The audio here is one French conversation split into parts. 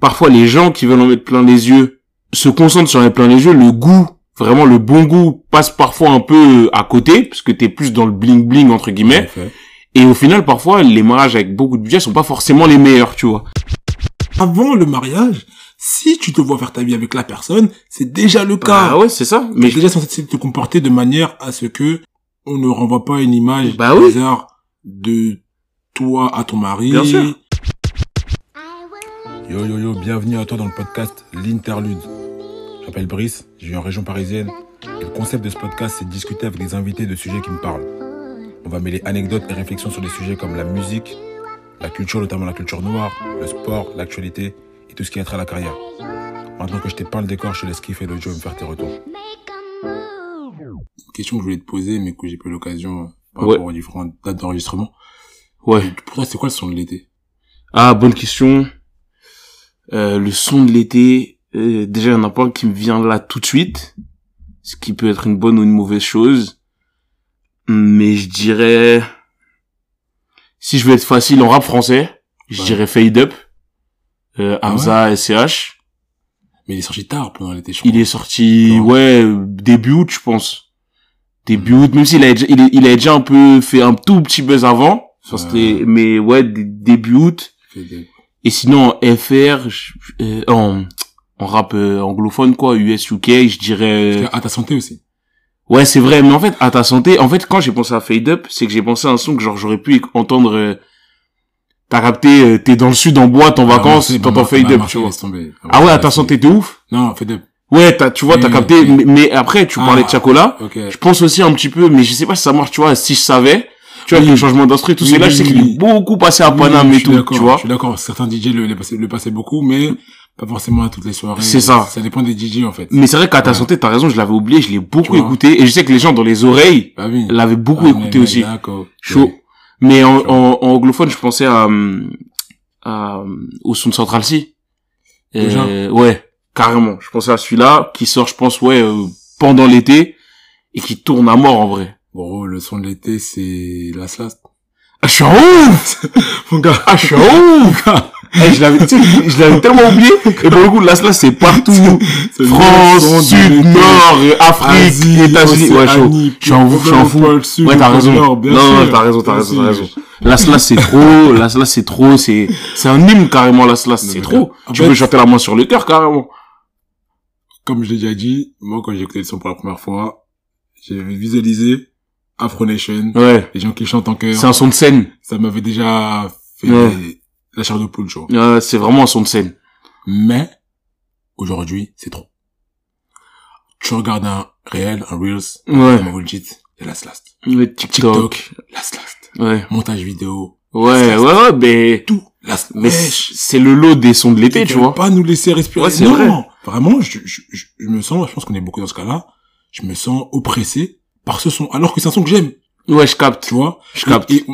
parfois les gens qui veulent en mettre plein les yeux se concentrent sur les plein les yeux, le goût, vraiment le bon goût passe parfois un peu à côté, parce que t'es plus dans le bling bling entre En guillemets, et au final parfois les mariages avec beaucoup de budget sont pas forcément les meilleurs, tu vois. Avant le mariage, si tu te vois faire ta vie avec la personne, c'est déjà le cas. Ah ouais, c'est ça. Mais déjà censé te comporter de manière à ce que on ne renvoie pas une image Bah oui. bizarre de toi à ton mari. Bien sûr. Yo yo yo, bienvenue à toi dans le podcast L'Interlude. Je m'appelle Brice, je vis en région parisienne. Et le concept de ce podcast, c'est de discuter avec des invités de sujets qui me parlent. On va mêler anecdotes et réflexions sur des sujets comme la musique, la culture, notamment la culture noire, le sport, l'actualité et tout ce qui a trait à la carrière. Maintenant que je t'ai peint le décor, je te laisse kiffer jeu et me faire tes retours. Question que je voulais te poser, mais que j'ai pas l'occasion par Ouais. rapport aux différentes dates d'enregistrement. ouais. Pour toi, c'est quoi le son de l'été? Ah, bonne question. Euh, le son de l'été, euh, déjà, il y en a pas un qui me vient là tout de suite. Ce qui peut être une bonne ou une mauvaise chose. Mais je dirais... Si je veux être facile en rap français, je Ouais. dirais Fade Up. Euh, Ah Hamza, SCH. Mais il est sorti tard pendant l'été, je Il crois. est sorti, Non. ouais, euh, début août, je pense. Début août, même s'il déjà, il, il avait déjà un peu fait un tout petit buzz avant. C'était, mais ouais, dé- début août. Et sinon, en FR, euh, en, en rap euh, anglophone, quoi, US, UK, je dirais... À ta santé aussi. Ouais, c'est vrai, mais en fait, à ta santé, en fait, quand j'ai pensé à Fade Up, c'est que j'ai pensé à un son que genre j'aurais pu entendre... euh, T'as capté, euh, t'es dans le sud en boîte, en vacances, Ah, t'entends bah, Fade Up, tu vois. tomber. Ah ouais, à ta santé de ouf Non, Fade Up. Ouais, t'as, tu vois, t'as capté, mais, mais après, tu Ah. parlais de Chacola, Ok. je pense aussi un petit peu, mais je sais pas si ça marche, tu vois, si je savais, tu vois, Oui. le changement d'instru, tout Oui, ça, là, oui, je sais qu'il est beaucoup passé à Paname et tout, tu vois. Je suis d'accord. Certains DJ le, le, passaient, le passaient beaucoup, mais pas forcément à toutes les soirées. C'est ça. Ça dépend des DJ, en fait. Mais c'est vrai qu'à ta Ouais. santé, t'as raison, je l'avais oublié, je l'ai beaucoup écouté, et je sais que les gens dans les oreilles Bah l'avaient beaucoup Ah, écouté mais- aussi. D'accord. Chaud. Mais en, en, en anglophone, je pensais à, hum, à, hum, au son de Central C. Déjà? Euh, ouais, carrément. Je pensais à celui-là, qui sort, je pense, ouais, euh, pendant l'été, et qui tourne à mort, en vrai. Gros, le son de l'été, c'est Last Last. Ah, je suis en ouf! Mon gars. Ah, je suis en ouf! Eh, je l'avais, tu sais, je l'avais tellement oublié. Et pour le coup, là, là, c'est partout. C'est France, Sud. Nord, Afrique, États-Unis. Ouais, chaud. Je suis en fou, je suis en fou. Ouais, t'as raison. nord, non, t'as raison, t'as raison, t'as raison. Las Las, c'est trop. Las Las, c'est trop. C'est, c'est un hymne, carrément, Las Las. Non, C'est trop. Tu peux chanter la main sur le cœur, carrément. Comme je l'ai déjà dit, moi, quand j'ai écouté le son pour la première fois, j'ai visualisé Afro Nation, Ouais. les gens qui chantent en chœur. C'est un son de scène. Ça m'avait déjà fait Ouais. la chair de poule, tu vois. Ouais, c'est vraiment un son de scène. Mais, aujourd'hui, c'est trop. Tu regardes un réel, un Reels, Ouais. comme vous le dites, c'est Last Last. Le TikTok. TikTok, Last Last. Ouais. Montage vidéo, Ouais, ouais, ouais, mais, tout, Last mais c'est le lot des sons de l'été, tu vois. pas nous laisser respirer. Ouais, c'est vrai. Vraiment, je, je, je, je me sens, je pense qu'on est beaucoup dans ce cas-là, je me sens oppressé par ce son, alors que c'est un son que j'aime, Ouais, je capte. tu vois. Je capte. Et, et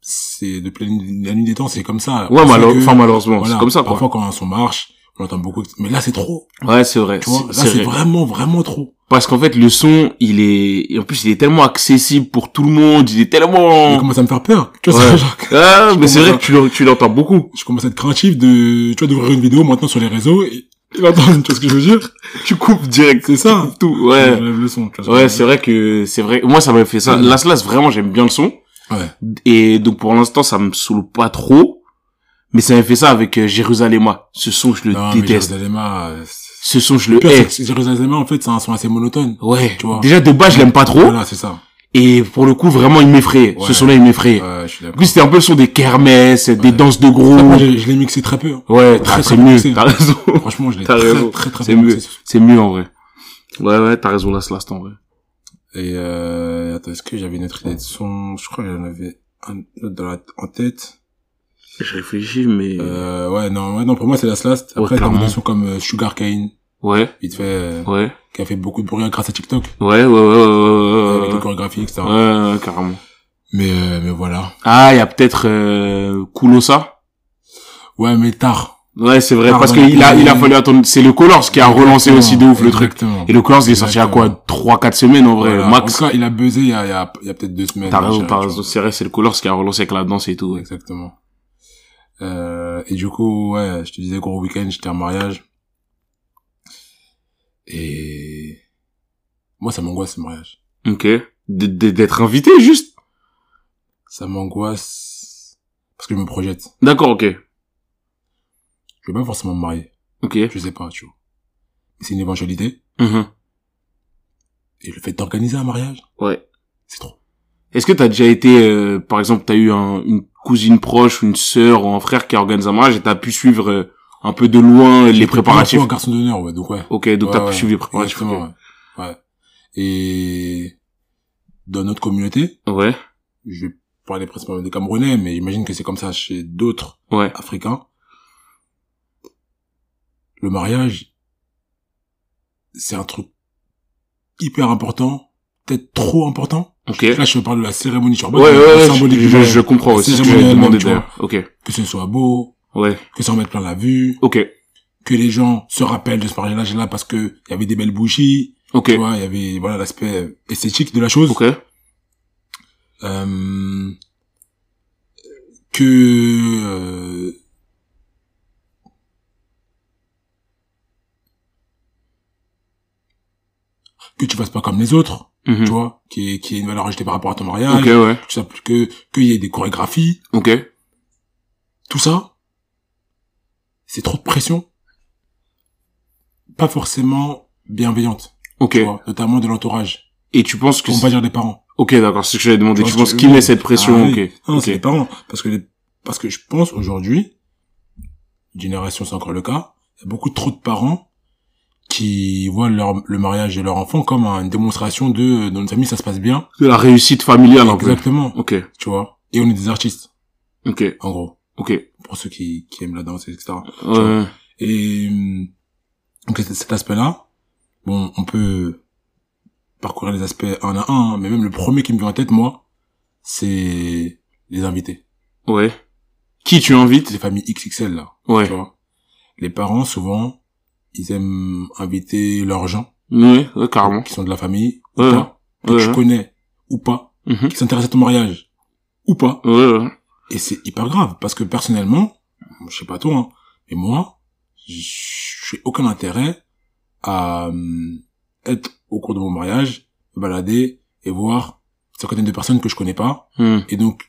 c'est depuis la nuit- des temps, c'est comme ça. Ouais, malheure- que- enfin, malheureusement. voilà, C'est comme ça, quoi. Parfois, quand un son marche, on entend beaucoup, mais là, c'est trop, Ouais, c'est vrai. tu vois. Là, c'est c'est vrai. vraiment, vraiment trop. Parce qu'en fait, le son, il est, et en plus, il est tellement accessible pour tout le monde, il est Il tellement... commence à me faire peur. Tu vois, Ouais. c'est genre, Ah, mais c'est vrai à- que tu l'en- tu l'entends beaucoup. je commence à être craintif de, tu vois, d'ouvrir une vidéo maintenant sur les réseaux et, d'entendre, tu vois ce que je veux dire? Tu coupes direct. C'est ça. Tout, ouais. le son, tu vois Ouais, c'est vrai que, c'est vrai. Moi, ça m'a fait ça. Las Las, vraiment, j'aime bien le son. Ouais. Et donc, pour l'instant, ça me saoule pas trop. Mais ça m'a fait ça avec euh, Jérusalem. Ce son, je le Non, mais déteste. Jérusalem, Ce son, je Le le pire, hais. Jérusalem, en fait, c'est un son assez monotone. Ouais. tu vois. Déjà, de base, je l'aime pas trop. Voilà, c'est ça. Et pour le coup, vraiment, il m'effraie. Ce son-là, il m'effraie. Ouais, En plus, c'était un peu le son des kermesses, des danses de Ça, moi, groupe. je, je l'ai mixé très peu. hein. Ouais, Très, très c'est mieux. T'as raison. Franchement, je l'ai T'as très, raison. très, très, C'est mieux. mixé. C'est mieux, en vrai. Ouais, ouais, t'as raison, Las Las, en vrai. Et, euh, attends, est-ce que j'avais une autre idée de son? Je crois que j'en avais un autre dans la, en tête. Je réfléchis, mais... Euh, ouais, non, ouais, non, pour moi, c'est Last Last. Ouais, Après, t'as des sons comme euh, Sugar Cane, Ouais, vite fait, euh, ouais. qui a fait beaucoup de bruit grâce à TikTok. Ouais, ouais, ouais, ouais, ouais, avec ouais, les chorégraphies, etc. ouais, carrément. Mais, euh, mais voilà. Ah, il y a peut-être euh, Kulosa. Ouais, mais tard. Ouais, c'est vrai, parce qu'il a, il a fallu attendre. C'est le Colors qui a relancé aussi de ouf le truc. Et le Colors, il est sorti à quoi Exactement. 3-4 semaines en vrai, Voilà. max. En tout cas, il a buzzé il y a, il y a, il y a peut-être deux semaines. T'as raison, t'as raison. C'est vrai, c'est le Colors qui a relancé avec la danse et tout. Exactement. Euh, et du coup, ouais, je te disais gros week-end, j'étais en mariage. Et moi, ça m'angoisse ce mariage. Ok. D'être invité, juste? Ça m'angoisse parce que je me projette. D'accord, ok. Je vais pas forcément me marier. Ok. Je sais pas, tu vois. Mais c'est une éventualité. Mhm. Et le fait d'organiser un mariage, Ouais. c'est trop. Est-ce que t'as déjà été, euh, par exemple, t'as eu un, une cousine proche ou une sœur ou un frère qui organise un mariage et t'as pu suivre euh, un peu de loin les préparatifs un garçon d'honneur, ouais, donc ouais. Ok, donc Ouais, t'as ouais, pu suivre les préparatifs. Exactement, ok. ouais. ouais. Et dans notre communauté, Ouais, je vais parler principalement des Camerounais, mais j'imagine que c'est comme ça chez d'autres ouais, Africains. Le mariage, c'est un truc hyper important, peut-être trop important. ok. Là, je parle de la cérémonie, je Ouais, ouais, symbolique je, je, je comprends, c'est ce que j'avais demandé. Ok, Que ce soit beau, ouais, que ça en mette plein la vue, ok, que les gens se rappellent de ce mariage-là parce que il y avait des belles bougies, ok, tu vois, il y avait voilà l'aspect esthétique de la chose. ok, Euh, que euh, que tu fasses pas comme les autres, mhm. tu vois, qui est qui est une valeur ajoutée par rapport à ton mariage, ouais, tout ça, que qu'il y ait des chorégraphies, ok, tout ça, c'est trop de pression, pas forcément bienveillante, ok. tu vois, notamment de l'entourage, Et tu penses que... ne pas dire des parents. Ok, d'accord, c'est ce que j'avais demandé. Tu Tu penses que qui met cette pression Ah oui. Ok, Non, c'est les parents. Parce que, les- parce que je pense aujourd'hui, génération c'est encore le cas, il y a beaucoup trop de parents qui voient leur, le mariage de leur enfant comme une démonstration de, dans une famille ça se passe bien. De la réussite familiale un peu. Exactement. Ok, Tu vois. Et on est des artistes, ok, en gros. Ok. Pour ceux qui, qui aiment la danse, etc. Ouais, Et, hum, donc cet aspect-là, bon, on peut parcourir les aspects un à un, hein, mais même le premier qui me vient en tête, moi, c'est les invités. ouais. Qui tu invites? Les familles XXL, là. Ouais, tu vois. Les parents, souvent, ils aiment inviter leurs gens, ouais, ouais, carrément. qui sont de la famille, ou Ouais. pas, que Ouais, tu connais, ou pas, Mhm. qui s'intéressent à ton mariage, ou pas. Ouais, ouais. Et c'est hyper grave, parce que personnellement, je sais pas toi, hein, mais moi, j'ai aucun intérêt à hum, être au cours de mon mariage, me balader et voir certaines de personnes que je connais pas, Hmm. et donc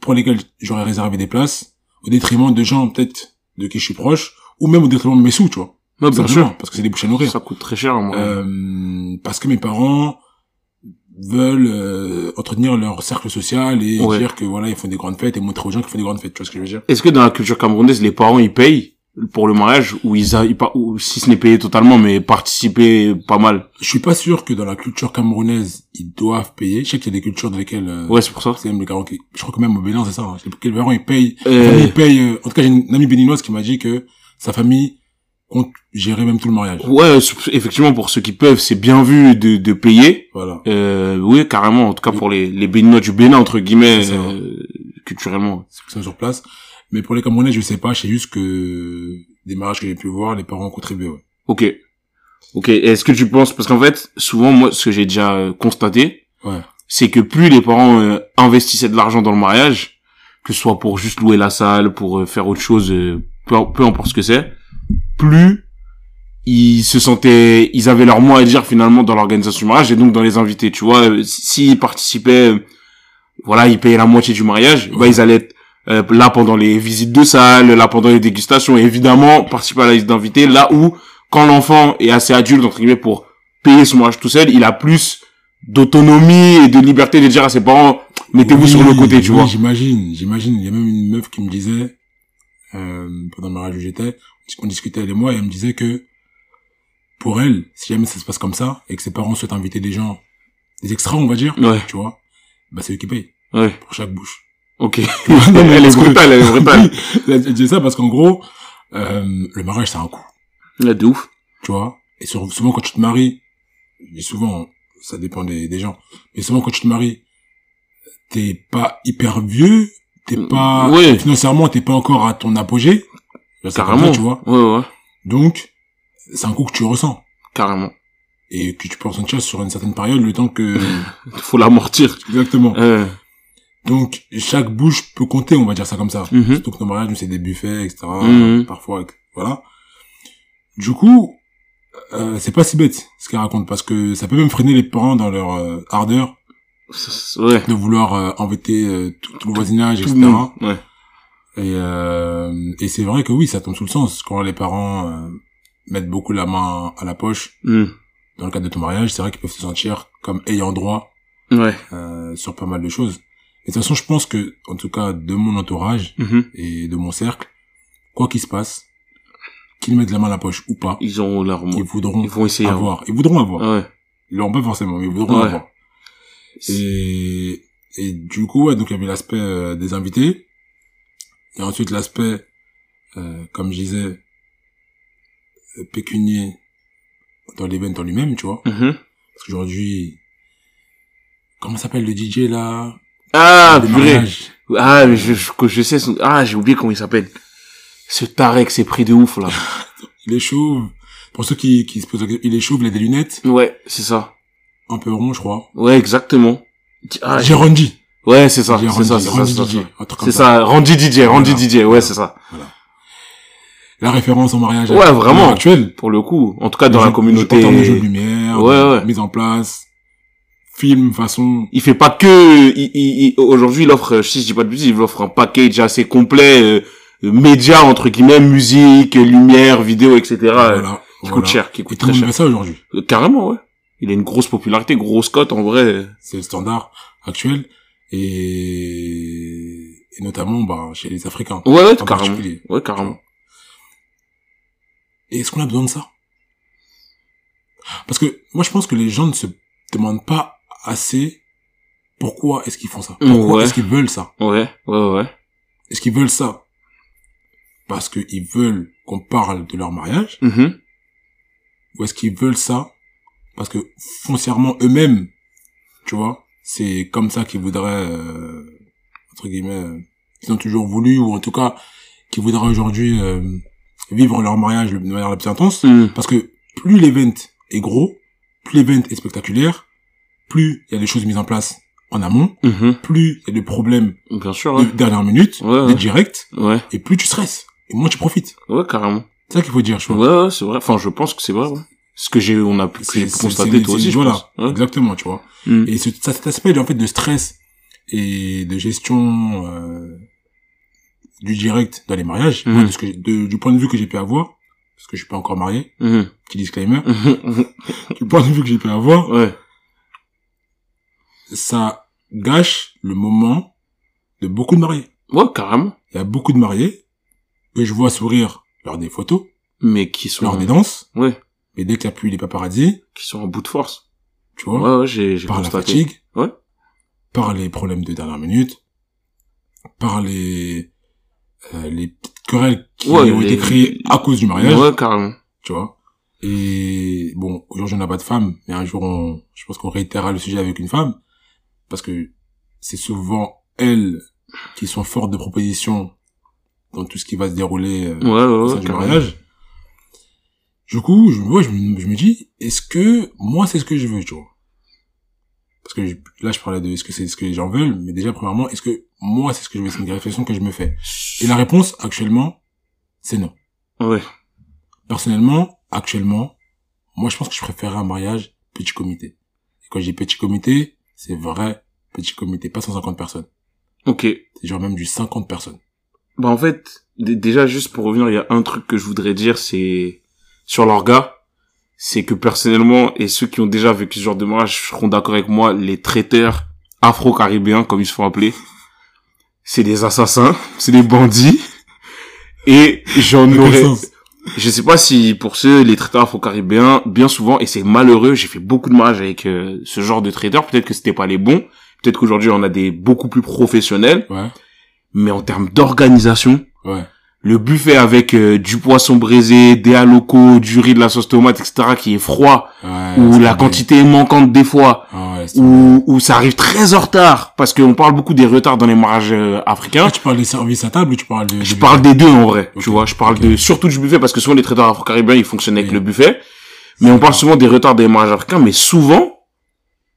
pour lesquelles j'aurais réservé des places, au détriment de gens peut-être de qui je suis proche, ou même au détriment de mes sous, tu vois. Ouais, bien sûr. Parce que c'est des bouches à nourrir. Ça coûte très cher, moi. Euh, parce que mes parents veulent euh, entretenir leur cercle social et Ouais. dire que voilà ils font des grandes fêtes et montrer aux gens qu'ils font des grandes fêtes tu vois ce que je veux dire? Est-ce que dans la culture camerounaise, les parents, ils payent pour le mariage ou ils, a, ils ou si ce n'est payé totalement, mais participer pas mal? Je suis pas sûr que dans la culture camerounaise ils doivent payer je sais qu'il y a des cultures dans lesquelles euh, Ouais, c'est pour ça. c'est même les parents qui je crois que même au Bénin c'est ça hein. Les parents ils payent Euh, ils payent euh, en tout cas j'ai une amie béninoise qui m'a dit que sa famille compte gérer même tout le mariage Ouais, c'est- effectivement, pour ceux qui peuvent, c'est bien vu de, de payer. voilà Euh, oui, carrément. En tout cas, pour les, les Béninois du Bénin, entre guillemets, C'est euh, culturellement. sont sur place mais pour les Camerounais je sais pas je sais juste que des mariages que j'ai pu voir les parents ont contribué ouais. Ok. Ok. Est-ce que tu penses, parce qu'en fait, souvent, moi, ce que j'ai déjà euh, constaté, ouais c'est que plus les parents euh, investissaient de l'argent dans le mariage, que ce soit pour juste louer la salle, pour euh, faire autre chose, euh, peu, peu importe ce que c'est, plus ils se sentaient, ils avaient leur mot à dire finalement dans l'organisation du mariage et donc dans les invités. Tu vois, euh, s'ils participaient, euh, voilà, ils payaient la moitié du mariage, bah ils allaient être euh, là pendant les visites de salle, là pendant les dégustations, et évidemment participer à la liste d'invités, là où quand l'enfant est assez adulte entre guillemets pour payer son mariage tout seul, il a plus d'autonomie et de liberté de dire à ses parents mettez-vous Oui, sur le côté, tu oui, vois. J'imagine, j'imagine. Il y a même une meuf qui me disait, euh, pendant le mariage où j'étais, on discutait elle et moi, et elle me disait que, pour elle, si jamais ça se passe comme ça, et que ses parents souhaitent inviter des gens, des extras, on va dire, Ouais, tu vois, bah c'est eux qui payent, ouais, pour chaque bouche. ok. Non, mais elle est brutale, elle est brutale. Elle ça parce qu'en gros, euh, le mariage c'est un coût, Ouais, de ouf. tu vois, et sur- souvent quand tu te maries, et souvent, ça dépend des, des gens, mais souvent quand tu te maries, t'es pas hyper vieux, t'es pas, Ouais. financièrement, t'es pas encore à ton apogée. Carrément. ça, tu vois. Ouais, ouais, Donc, c'est un coup que tu ressens. carrément. Et que tu peux ressentir sur une certaine période, le temps que, Faut l'amortir. exactement. Euh, Donc, chaque bouche peut compter, on va dire ça comme ça. Mhm. Surtout que nos mariages, c'est des buffets, etc. Mhm. Parfois, voilà. Du coup, euh, c'est pas si bête, ce qu'elle raconte, parce que ça peut même freiner les parents dans leur euh, ardeur Ouais. de vouloir euh, embêter euh, tout, tout le voisinage, Tout etc. Ouais. Et, euh, et c'est vrai que oui, ça tombe sous le sens. Quand les parents euh, mettent beaucoup la main à la poche Mhm. dans le cadre de ton mariage, c'est vrai qu'ils peuvent se sentir comme ayant droit Ouais. euh, sur pas mal de choses. Et de toute façon, je pense que, en tout cas, de mon entourage Mhm. et de mon cercle, quoi qu'il se passe, qu'ils mettent la main à la poche ou pas, Ils ont leur ils voudront Ils vont essayer. avoir. Ils voudront avoir. Ouais. Ils l'auront pas forcément, mais ils voudront Ouais. avoir. Et, et du coup, ouais, donc il y avait l'aspect euh, des invités. Et ensuite l'aspect, euh, comme je disais, euh, pécunier dans l'event en lui-même, tu vois. Mhm. Parce qu'aujourd'hui, comment s'appelle le DJ là? Ah, purée. Ah, mais je, je, sais son... Ah, j'ai oublié comment il s'appelle. Ce Tarek s'est pris de ouf, là. Il est chauve. Pour ceux qui, qui se posent il est chauve, il a des lunettes, Ouais, c'est ça. un peu rond, je crois. Ouais, exactement. Ah, J'ai Randy. Ouais, c'est ça, c'est ça, Randy, c'est ça, Randy c'est ça. Randy DJ, Randy. DJ, ouais, c'est ça. La référence au mariage. Ouais, vraiment. Actuel. Pour le coup, en tout cas dans la communauté, En termes de jeux de lumière, Ouais, mise en place, film, façon. il fait pas que, il, aujourd'hui, il offre, si je dis pas de bêtises, il offre un package assez complet, euh, euh, média, entre guillemets, musique, lumière, vidéo, etc., voilà. qui coûte cher, qui coûte très cher. ça aujourd'hui. Euh, Carrément, ouais. Il a une grosse popularité, grosse cote, en vrai. C'est le standard actuel. Et, et notamment, bah, chez les Africains. Ouais, ouais, En carrément. Ouais, carrément. Et est-ce qu'on a besoin de ça? Parce que, moi, je pense que les gens ne se demandent pas assez pourquoi est-ce qu'ils font ça. Pourquoi Ouais. est-ce qu'ils veulent ça? Ouais, ouais, ouais. Est-ce qu'ils veulent ça? Parce qu'ils veulent qu'on parle de leur mariage? Mhm. ou est-ce qu'ils veulent ça parce que foncièrement eux-mêmes, tu vois, c'est comme ça qu'ils voudraient, euh, entre guillemets, euh, qu'ils ont toujours voulu, ou en tout cas, qu'ils voudraient aujourd'hui euh, vivre leur mariage de manière la plus intense. Mhm. Parce que plus l'event est gros, plus l'event est spectaculaire, plus il y a des choses mises en place en amont, Mhm. plus il y a des problèmes Bien sûr, de ouais. dernière minute, Ouais, des ouais. directs, Ouais, et plus tu stresses, et moins tu profites. ouais, carrément. C'est ça qu'il faut dire, je Ouais, vois. ouais, c'est vrai. Enfin, je pense que c'est vrai, ouais. Ce que j'ai, on a pu, que j'ai pu C'est- constater toi aussi, voilà. Ouais. exactement, tu vois. Mhm. Et ce, ça, cet aspect en fait de stress et de gestion euh, du direct dans les mariages, moi, de ce que, j'ai- de- du point de vue que j'ai pu avoir, parce que je suis pas encore marié, Mhm. petit disclaimer, du point de vue que j'ai pu avoir, ouais. ça gâche le moment de beaucoup de mariés. Ouais, carrément. Il y a beaucoup de mariés que je vois sourire lors des photos, Mais qui sont, lors des danses, ouais, mais dès qu'il n'y a plus les paparazzis, qui sont en bout de force. tu vois, Ouais, ouais, j'ai, j'ai par la fatigue, Ouais. par les problèmes de dernière minute, par les euh, les petites querelles qui Ouais, ont les- été créées à cause du mariage, Ouais, carrément. tu vois. Et bon, aujourd'hui on n'a pas de femme, mais un jour on, je pense qu'on réitérera le sujet avec une femme, parce que c'est souvent elles qui sont fortes de propositions dans tout ce qui va se dérouler euh, Ouais, ouais, au ouais, sein du carrément. mariage. Du coup, je, ouais, je, me- je me dis, est-ce que moi c'est ce que je veux, tu vois? Parce que je- là, je parlais de est-ce que c'est ce que les gens veulent, mais déjà, premièrement, est-ce que moi c'est ce que je veux C'est une réflexion que je me fais? Et la réponse, actuellement, c'est non. Ouais. Personnellement, actuellement, moi je pense que je préférerais un mariage petit comité. Et quand je dis petit comité, c'est vrai petit comité, pas 150 personnes. Ok. C'est genre même du 50 personnes. Bah, en fait, déjà, juste pour revenir, il y a un truc que je voudrais dire, c'est, sur l'orga, c'est que personnellement, et ceux qui ont déjà vécu ce genre de mariage seront d'accord avec moi, les traiteurs afro-caribéens, comme ils se font appeler, c'est des assassins, c'est des bandits, et j'en aurais, je sais pas si pour ceux, les traiteurs afro-caribéens, bien souvent, et c'est malheureux, j'ai fait beaucoup de mariages avec euh, ce genre de traiteurs, peut-être que c'était pas les bons, peut-être qu'aujourd'hui on a des beaucoup plus professionnels, Ouais, mais en termes d'organisation, ouais. Le buffet avec euh, du poisson braisé, des haloco, du riz, de la sauce tomate, etc., qui est froid, ouais où la quantité est manquante des fois, Ah ouais, où, où ça arrive très en retard, parce qu'on parle beaucoup des retards dans les mariages euh, africains. Tu parles des services à table ou tu parles de... Je parle des deux en vrai, tu vois. Je parle de surtout du buffet parce que souvent les traiteurs afro-caribéens ils fonctionnent avec Oui. le buffet, mais on parle souvent des retards des mariages africains, mais souvent,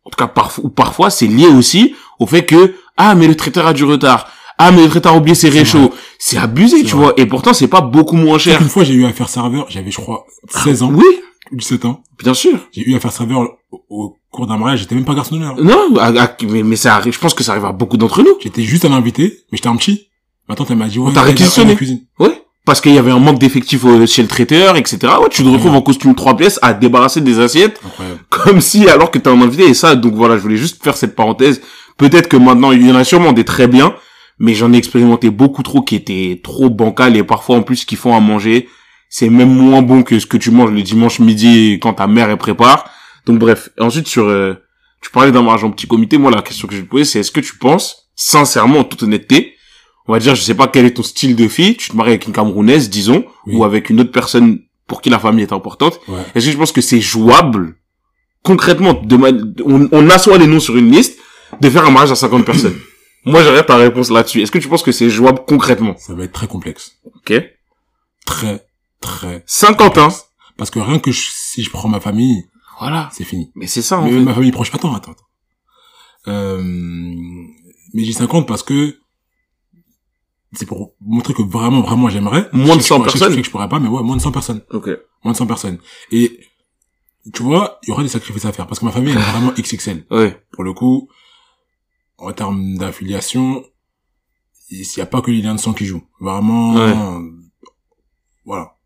en tout cas parfois ou parfois c'est lié aussi au fait que Ah, mais le traiteur a du retard. Ah, mais le traiteur a oublié ses réchauds. C'est abusé, tu vrai. vois. Et pourtant, c'est pas beaucoup moins cher. Une fois, j'ai eu à faire serveur, j'avais, je crois, 16 ans, Oui, ou 17 ans. bien sûr. J'ai eu à faire serveur au, au cours d'un mariage, j'étais même pas garçon d'honneur. Non, ah, ah, mais, mais ça arrive, je pense que ça arrive à beaucoup d'entre nous. J'étais juste un invité, mais j'étais un petit. Ma tante, elle m'a dit, ouais, On t'a viens, réquisitionné. Ouais. Parce qu'il y avait un manque d'effectifs euh, chez le traiteur, etc. Ouais, tu te retrouves Ouais. en costume trois pièces à débarrasser des assiettes Incroyable. comme si alors que t'es un invité et ça donc voilà je voulais juste faire cette parenthèse peut-être que maintenant il y en a sûrement des très bien mais j'en ai expérimenté beaucoup trop qui étaient trop bancales et parfois en plus qu'ils font à manger c'est même moins bon que ce que tu manges le dimanche midi quand ta mère elle prépare donc bref Et ensuite sur euh, tu parlais d'un mariage en petit comité moi la question que je vais te poser c'est est-ce que tu penses sincèrement en toute honnêteté on va dire je sais pas quel est ton style de fille tu te maries avec une camerounaise disons Oui. ou avec une autre personne pour qui la famille est importante Ouais. est-ce que je pense que c'est jouable, concrètement, de ma- on, on assoit les noms sur une liste, de faire un mariage à 50 personnes? Moi, j'aurais ta réponse là-dessus. Est-ce que tu penses que c'est jouable concrètement Ça va être très complexe. Ok. Très, très. 50, hein Parce que rien que je- si je prends ma famille, Voilà. c'est fini. Mais c'est ça, en Mais fait. ma famille proche, attends, attends. attends. Euh, mais j'ai 50 parce que c'est pour montrer que vraiment, vraiment j'aimerais. Moins de Je sais 100 que je- je sais personnes. que je pourrais pas, mais ouais, moins de 100 personnes. Ok. Moins de 100 personnes. Et, tu vois, il y aura des sacrifices à faire parce que ma famille elle est vraiment XXL. Ouais. Pour le coup, en termes d'affiliation, il n'y a pas que les liens de sang qui jouent. Vraiment, Ouais. voilà.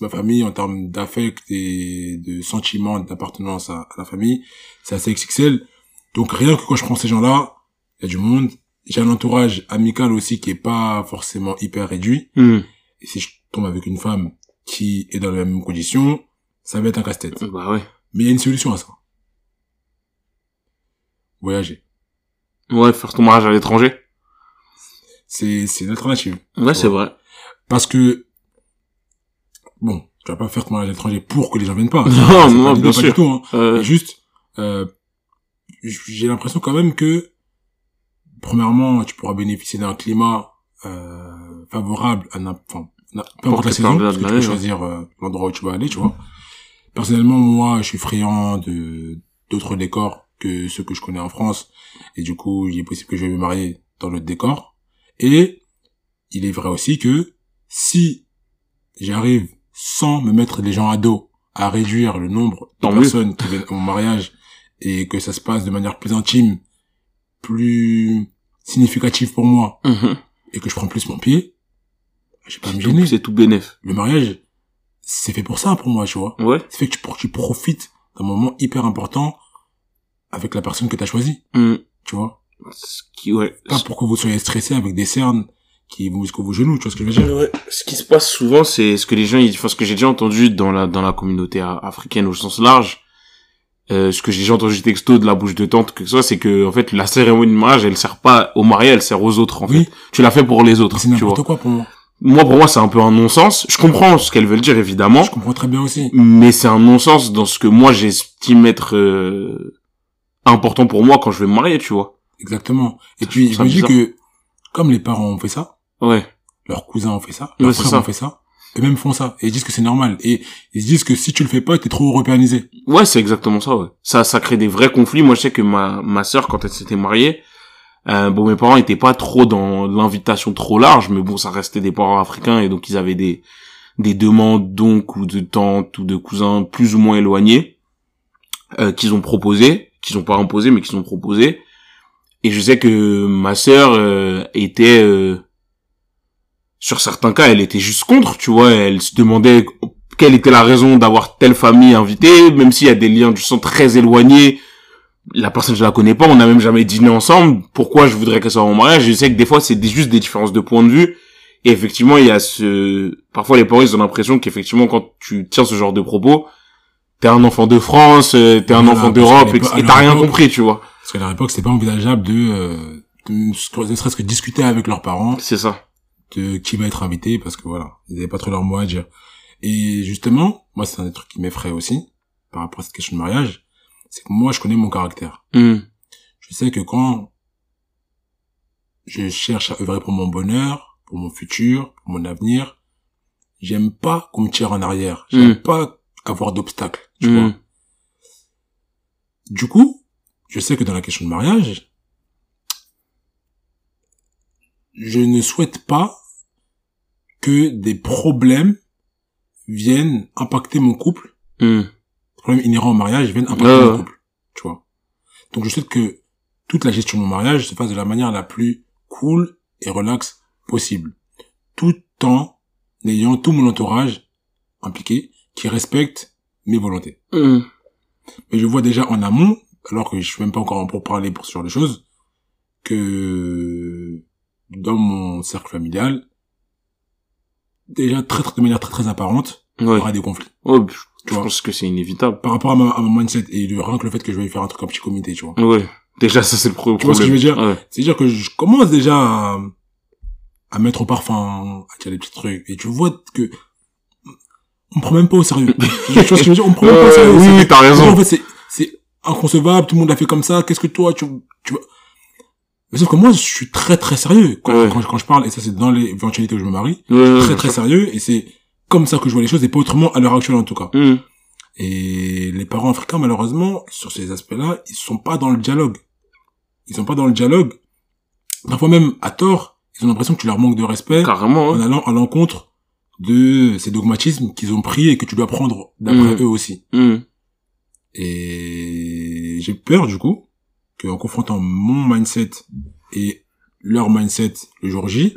Ma famille, en termes d'affect et de sentiments, d'appartenance à, à la famille, c'est assez XXL. Donc rien que quand je prends ces gens-là, il y a du monde. J'ai un entourage amical aussi qui est pas forcément hyper réduit. Hmm. Et si je tombe avec une femme qui est dans les mêmes conditions, ça va être un casse-tête. Bah ouais. Mais il y a une solution à ça. Voyager. Ouais, faire ton mariage à l'étranger. C'est, c'est l'alternative. Ouais, c'est vrai. Parce que, bon, tu vas pas faire ton mariage à l'étranger pour que les gens viennent pas. Non, pas non, bien pas sûr. du tout, hein. Euh, juste, euh, j'ai l'impression quand même que, premièrement, tu pourras bénéficier d'un climat, euh, favorable à n'importe, enfin, peu importe la saison, parce que tu peux choisir euh, l'endroit où tu vas aller, tu vois. Personnellement, moi, je suis friand de d'autres décors que ceux que je connais en France, et du coup, il est possible que je vais me marier dans le décor. Et il est vrai aussi que si j'arrive sans me mettre les gens à dos à réduire le nombre de Tant mieux. personnes qui viennent au mariage et que ça se passe de manière plus intime, plus significative pour moi mhm. et que je prends plus mon pied, j'ai pas à me C'est gêner. tout- bénef. Le mariage, c'est fait pour ça pour moi, tu vois. Ouais. C'est fait que tu, pour que tu profites d'un moment hyper important avec la personne que tu as choisie, Hmm. tu vois. Ce qui, ouais. Pas pour que vous soyez stressé avec des cernes qui vont jusqu'au vos genoux, tu vois ce que je veux dire. Ouais. Ce qui se passe souvent, c'est ce que les gens, ils, enfin, ce que j'ai déjà entendu dans la, dans la communauté africaine au sens large, euh, ce que j'ai déjà entendu texto de la bouche de tante, que ce soit, c'est que, en fait, la cérémonie de mariage, elle sert pas au marié, elle sert aux autres, en Oui. fait. Tu l'as fait pour les autres, c'est n'importe quoi pour moi. Moi, pour moi, c'est un peu un non-sens. Je comprends ce qu'elles veulent dire, évidemment, Je comprends très bien aussi. mais c'est un non-sens dans ce que moi, j'estime être, euh, important pour moi quand je vais me marier, tu vois. Exactement. Et Ça, puis, je me dis que, comme les parents ont fait ça, Ouais. leurs cousins ont fait ça, leurs frères ça. ont fait ça, eux-mêmes font ça. Et ils disent que c'est normal. Et ils se disent que si tu le fais pas, t'es trop européanisé. Ouais, c'est exactement ça, ouais. Ça, ça crée des vrais conflits. Moi, je sais que ma, ma sœur, quand elle s'était mariée, euh, bon, mes parents étaient pas trop dans l'invitation trop large, mais bon, ça restait des parents africains et donc ils avaient des, des demandes donc ou de tantes ou de cousins plus ou moins éloignés, euh, qu'ils ont proposé, qu'ils ont pas imposé, mais qu'ils ont proposé. Et je sais que ma sœur euh, était, euh, sur certains cas, elle était juste contre, tu vois. Elle se demandait quelle était la raison d'avoir telle famille invitée, même s'il y a des liens du sang très éloignés. La personne, je la connais pas, on n'a même jamais dîné ensemble. Pourquoi je voudrais qu'elle soit en mariage? Je sais que des fois, c'est juste des différences de point de vue. Et effectivement, il y a ce... Parfois, les parents, ils ont l'impression qu'effectivement, quand tu tiens ce genre de propos, t'es un enfant de France, euh, t'es un enfant d'Europe, et, l'époque- t'as rien l'époque- compris, tu vois. Parce qu'à leur époque, c'était pas envisageable de, euh, de ne serait-ce que discuter avec leurs parents C'est ça. de qui va être invité parce que voilà, ils avaient pas trop leur mot à dire. Et justement, moi, c'est un des trucs qui m'effraie aussi par rapport à cette question de mariage, c'est que moi, je connais mon caractère. Hmm. Je sais que quand je cherche à œuvrer pour mon bonheur, pour mon futur, pour mon avenir, j'aime pas qu'on me tire en arrière. J'aime Mm. pas avoir d'obstacles, tu vois. Du coup, je sais que dans la question de mariage, je ne souhaite pas que des problèmes viennent impacter mon couple, Hmm. des problèmes inhérents au mariage viennent impacter mon couple, tu vois. Donc je souhaite que toute la gestion de mon mariage se fasse de la manière la plus cool et relax possible, tout en ayant tout mon entourage impliqué qui respecte mes volontés. Hmm. Mais je vois déjà en amont, alors que je suis même pas encore en pour parler pour ce genre de choses, que dans mon cercle familial, déjà très, très de manière très très apparente, il y Ouais. aura des conflits. Ouais, je Tu vois? pense que c'est inévitable. Par rapport à, ma, à mon mindset et le, rien que le fait que je vais faire un truc en petit comité, tu vois. Ouais. Déjà, ça, c'est le pro- problème. Tu vois ce que je veux dire? Ouais. C'est-à-dire que je commence déjà à, à mettre au parfum, à dire des petits trucs, et tu vois que on me prend même pas au sérieux. tu vois ce que je veux dire? On me prend même pas au sérieux. oui, t'as raison. En fait, c'est, c'est inconcevable, tout le monde l'a fait comme ça, qu'est-ce que toi, tu, tu vois? Mais sauf que moi, je suis très très sérieux quand, Ouais. quand, quand je parle, et ça c'est dans les éventualités où je me marie, Ouais, très très sérieux, et c'est comme ça que je vois les choses, et pas autrement à l'heure actuelle en tout cas. Hmm. Et les parents africains, malheureusement, sur ces aspects-là, ils sont pas dans le dialogue. Ils sont pas dans le dialogue. Parfois même, à tort, ils ont l'impression que tu leur manques de respect Carrément, en allant à l'encontre de ces dogmatismes qu'ils ont pris et que tu dois prendre d'après Mm. eux aussi. Hmm. Et j'ai peur, du coup, qu'en confrontant mon mindset et leur mindset le jour J,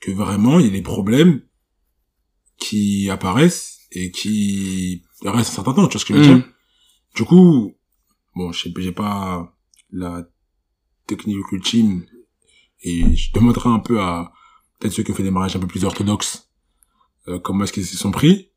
que vraiment, il y ait des problèmes qui apparaissent et qui restent un certain temps, tu vois ce que je veux Hmm. dire? Du coup, bon, je sais, j'ai pas la technique ultime et je demanderai un peu à peut-être ceux qui ont fait des mariages un peu plus orthodoxes euh, comment est-ce qu'ils s'y sont pris?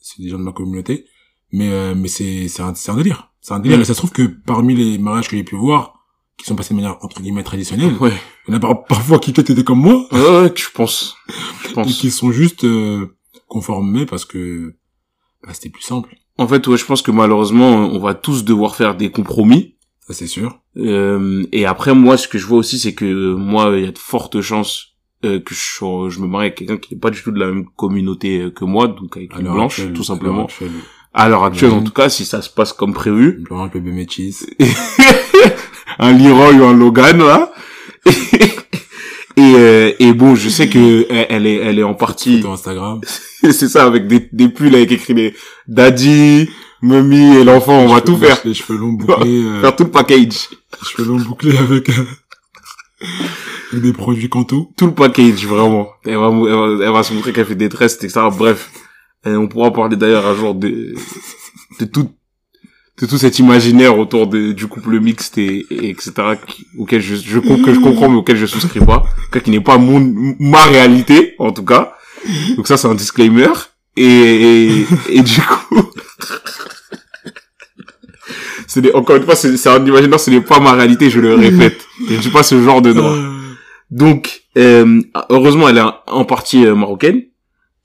C'est des gens de ma communauté. Mais, euh, mais c'est, c'est un, c'est un délire. C'est un délire. Mm. Et ça se trouve que parmi les mariages que j'ai pu voir, qui sont passés de manière, entre guillemets, traditionnelle, Ouais. il y en a par- parfois qui peut-être étaient comme moi, Ouais, ouais, je pense. Je et pense. qui sont juste, euh, conformés parce que, bah, c'était plus simple. En fait, ouais, je pense que malheureusement, on va tous devoir faire des compromis. Ça, c'est sûr. Euh, et après, moi, ce que je vois aussi, c'est que euh, moi, il y a de fortes chances euh, que je, je me marie avec quelqu'un qui n'est pas du tout de la même communauté euh, que moi, donc avec une blanche, actuelle, tout simplement. À l'heure actuelle, en tout cas, si ça se passe comme prévu, une blanche, bébé métis. un Leroy ou un Logan là. et euh, et bon, je sais que elle, est elle est en partie, Instagram. c'est ça, avec des des pulls avec écrit les Daddy, Mummy et l'enfant, on va tout faire, Les cheveux longs bouclés, euh, faire tout le package, les cheveux longs bouclés avec, avec des produits Kanto. tout le package vraiment. Elle va elle va, elle va se montrer qu'elle fait des tresses, etc. Bref, Et on pourra parler d'ailleurs un jour de de tout de tout cet imaginaire autour de, du couple mixte et, et etc. qui- auquel je, je que je comprends mais auquel je souscris pas, qui n'est pas mon ma réalité en tout cas. Donc ça c'est un disclaimer et et, et du coup ce n'est encore une fois c'est c'est un imaginaire ce n'est pas ma réalité je le répète je ne suis pas ce genre de Euh, donc euh, heureusement elle est en- en partie euh, marocaine.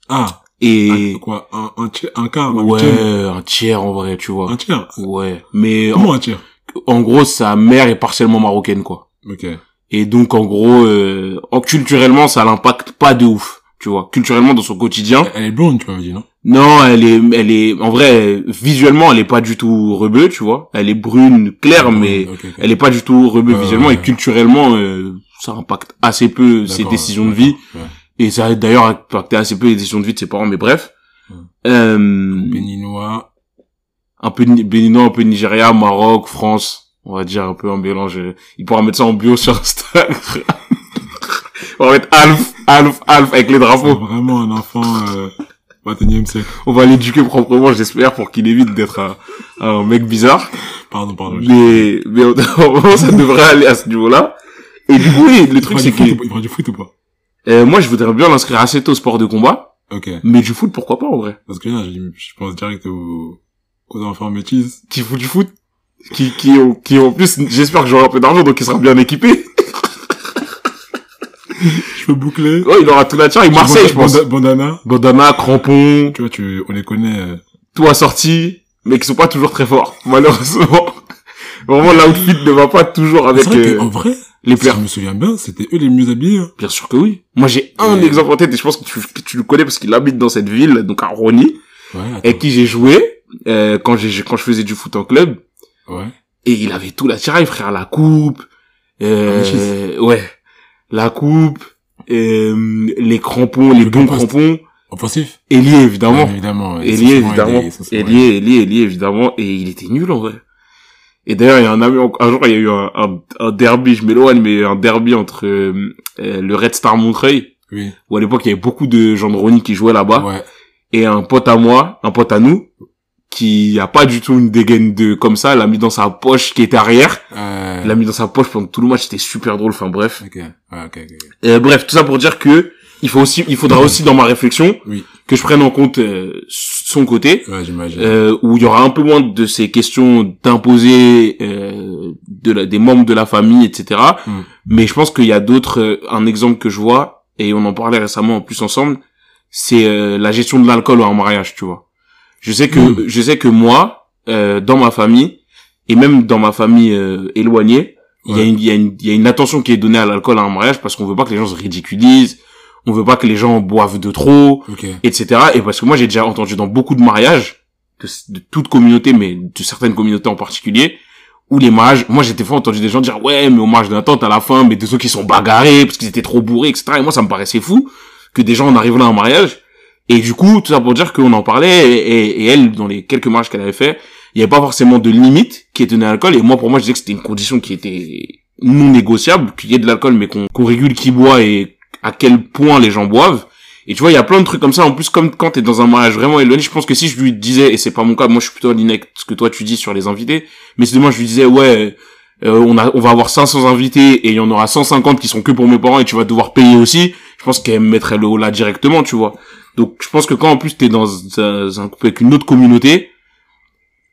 Ah, et un, quoi, un, un, tiers- un quart, un ouais huitième, un tiers en vrai tu vois. Un tiers? ouais mais en, Comment un tiers? en gros sa mère est partiellement marocaine quoi. Ok. et donc en gros euh, en- culturellement ça l'impacte pas de ouf tu vois. Culturellement dans son quotidien. Elle, elle est blonde, tu m'avais dit, non? non elle est elle est en vrai visuellement elle est pas du tout rebeu tu vois. Elle est brune claire mais elle est pas du tout rebeu visuellement et culturellement euh, ça impacte assez peu ses décisions de vie ouais. et ça a d'ailleurs impacté assez peu les décisions de vie de ses parents mais bref Ouais. euh, Béninois. un peu Ni- Béninois, un peu Nigeria, Maroc, France, on va dire un peu un mélange. Il pourra mettre ça en bio sur Instagram. on va mettre Alf, Alf, Alf avec les drapeaux. vraiment un enfant, euh, 21e siècle. On va l'éduquer proprement, j'espère, pour qu'il évite d'être un, un mec bizarre. Pardon, pardon. Mais, mais ça devrait aller à ce niveau-là. Et du coup, oui, le truc c'est que Il fera du foot ou pas? euh, moi, je voudrais bien l'inscrire assez tôt au sport de combat, Ok. mais du foot, pourquoi pas en vrai? Parce que là, je, je pense direct aux, aux enfants métis. Qui fout du foot, qui qui ont, qui ont en plus, j'espère que j'aurai un peu d'argent, donc il sera bien équipé. Cheveux bouclés. Ouais, il aura tout la et Marseille, je pense. Banda- Bandana. Bandana, crampons, Tu vois, tu, on les connaît, euh, tout assorti, mais qui sont pas toujours très forts, malheureusement. Vraiment, l'outfit ne va pas toujours avec C'est vrai euh, qu'en vrai, les je me souviens bien, c'était eux les mieux habillés. hein. Bien sûr que oui. Moi, j'ai un Mais- exemple en tête et je pense que tu, que tu le connais parce qu'il habite dans cette ville, donc à Rony, Ouais, avec qui j'ai joué euh, quand j'ai quand je faisais du foot en club. Ouais. Et il avait tout l'attirail, frère, la coupe. Euh, ouais. la coupe, euh, les crampons, les Le bons crampons, Offensif ailier évidemment, Ouais, Évidemment. ouais. évidemment, et il était nul en vrai. Et d'ailleurs, il y a un ami, un jour, il y a eu un, un, un derby, je m'éloigne, mais un derby entre euh, euh, le Red Star Montreuil, Oui. où à l'époque, il y avait beaucoup de gens de Rony qui jouaient là-bas, Ouais. et un pote à moi, un pote à nous, qui a pas du tout une dégaine de comme ça, l'a mis dans sa poche qui était arrière, Euh... il l'a mis dans sa poche pendant tout le match, c'était super drôle, enfin bref. Ok. Ouais, ok, ok. ok. Euh, bref, tout ça pour dire que il faut aussi, il faudra aussi dans ma réflexion Oui. Que je prenne en compte euh, son côté, Ouais, euh, où il y aura un peu moins de ces questions d'imposer euh, de la, des membres de la famille, etc. Mm. Mais je pense qu'il y a d'autres. euh, un exemple que je vois et on en parlait récemment en plus ensemble, c'est euh, la gestion de l'alcool en mariage, tu vois. Je sais que Mm. je sais que moi, euh, dans ma famille et même dans ma famille euh, éloignée, il y Ouais. y a une attention qui est donnée à l'alcool à un mariage parce qu'on veut pas que les gens se ridiculisent, on veut pas que les gens boivent de trop, etc. Et parce que moi j'ai déjà entendu dans beaucoup de mariages, de, de toute communauté, mais de certaines communautés en particulier, où les mariages, moi j'ai des fois entendu des gens dire ouais mais au mariage d'un tante à la fin, mais de ceux qui sont bagarrés parce qu'ils étaient trop bourrés, etc. Et moi ça me paraissait fou que des gens en arrivent là à un mariage. Et du coup, tout ça pour dire qu'on en parlait, et, et- et elle, dans les quelques mariages qu'elle avait fait, il n'y avait pas forcément de limite qui était donnée à l'alcool. Et moi, pour moi, je disais que c'était une condition qui était non négociable, qu'il y ait de l'alcool, mais qu'on qu'on régule qui boit et à quel point les gens boivent. Et tu vois, il y a plein de trucs comme ça. En plus, comme quand t'es dans un mariage vraiment éloigné, je pense que si je lui disais, et c'est pas mon cas, moi je suis plutôt aligné avec ce que toi tu dis sur les invités, mais si demain je lui disais, ouais, euh, on a, on va avoir 500 invités et il y en aura 150 qui sont que pour mes parents et tu vas devoir payer aussi, je pense qu'elle me mettrait le haut là directement, tu vois. Donc, je pense que quand en plus t'es dans un, couple avec une autre communauté,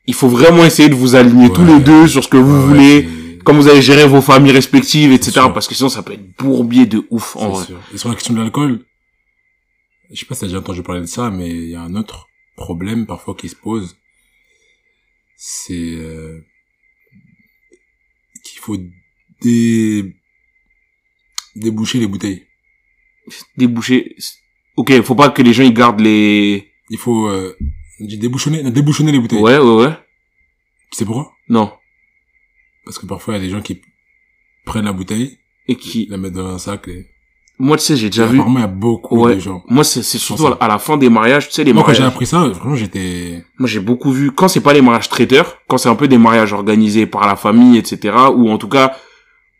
il faut vraiment essayer de vous aligner tous les deux sur ce que vous Ouais, voulez, c'est- comme vous allez gérer vos familles respectives, etc. Parce que sinon ça peut être bourbier de ouf, en C'est vrai. sûr. Et sur la question de l'alcool, je sais pas si t'as déjà entendu parler de ça, mais il y a un autre problème parfois qui se pose. C'est euh, qu'il faut dé... déboucher les bouteilles. Déboucher. Ok, faut pas que les gens ils gardent les. Il faut euh, débouchonner, débouchonner les bouteilles. Ouais, ouais, ouais. Tu sais pourquoi? Non. Parce que parfois il y a des gens qui prennent la bouteille, Et qui. la mettent dans un sac. Et... Moi, tu sais, j'ai déjà vu. apparemment il y a beaucoup Ouais. de gens. Moi, c'est surtout à la- fin des mariages, tu sais, les Moi quand mariages. j'ai appris ça, vraiment j'étais Moi, j'ai beaucoup vu, quand c'est pas les mariages traiteurs, quand c'est un peu des mariages organisés par la famille, etc., ou en tout cas,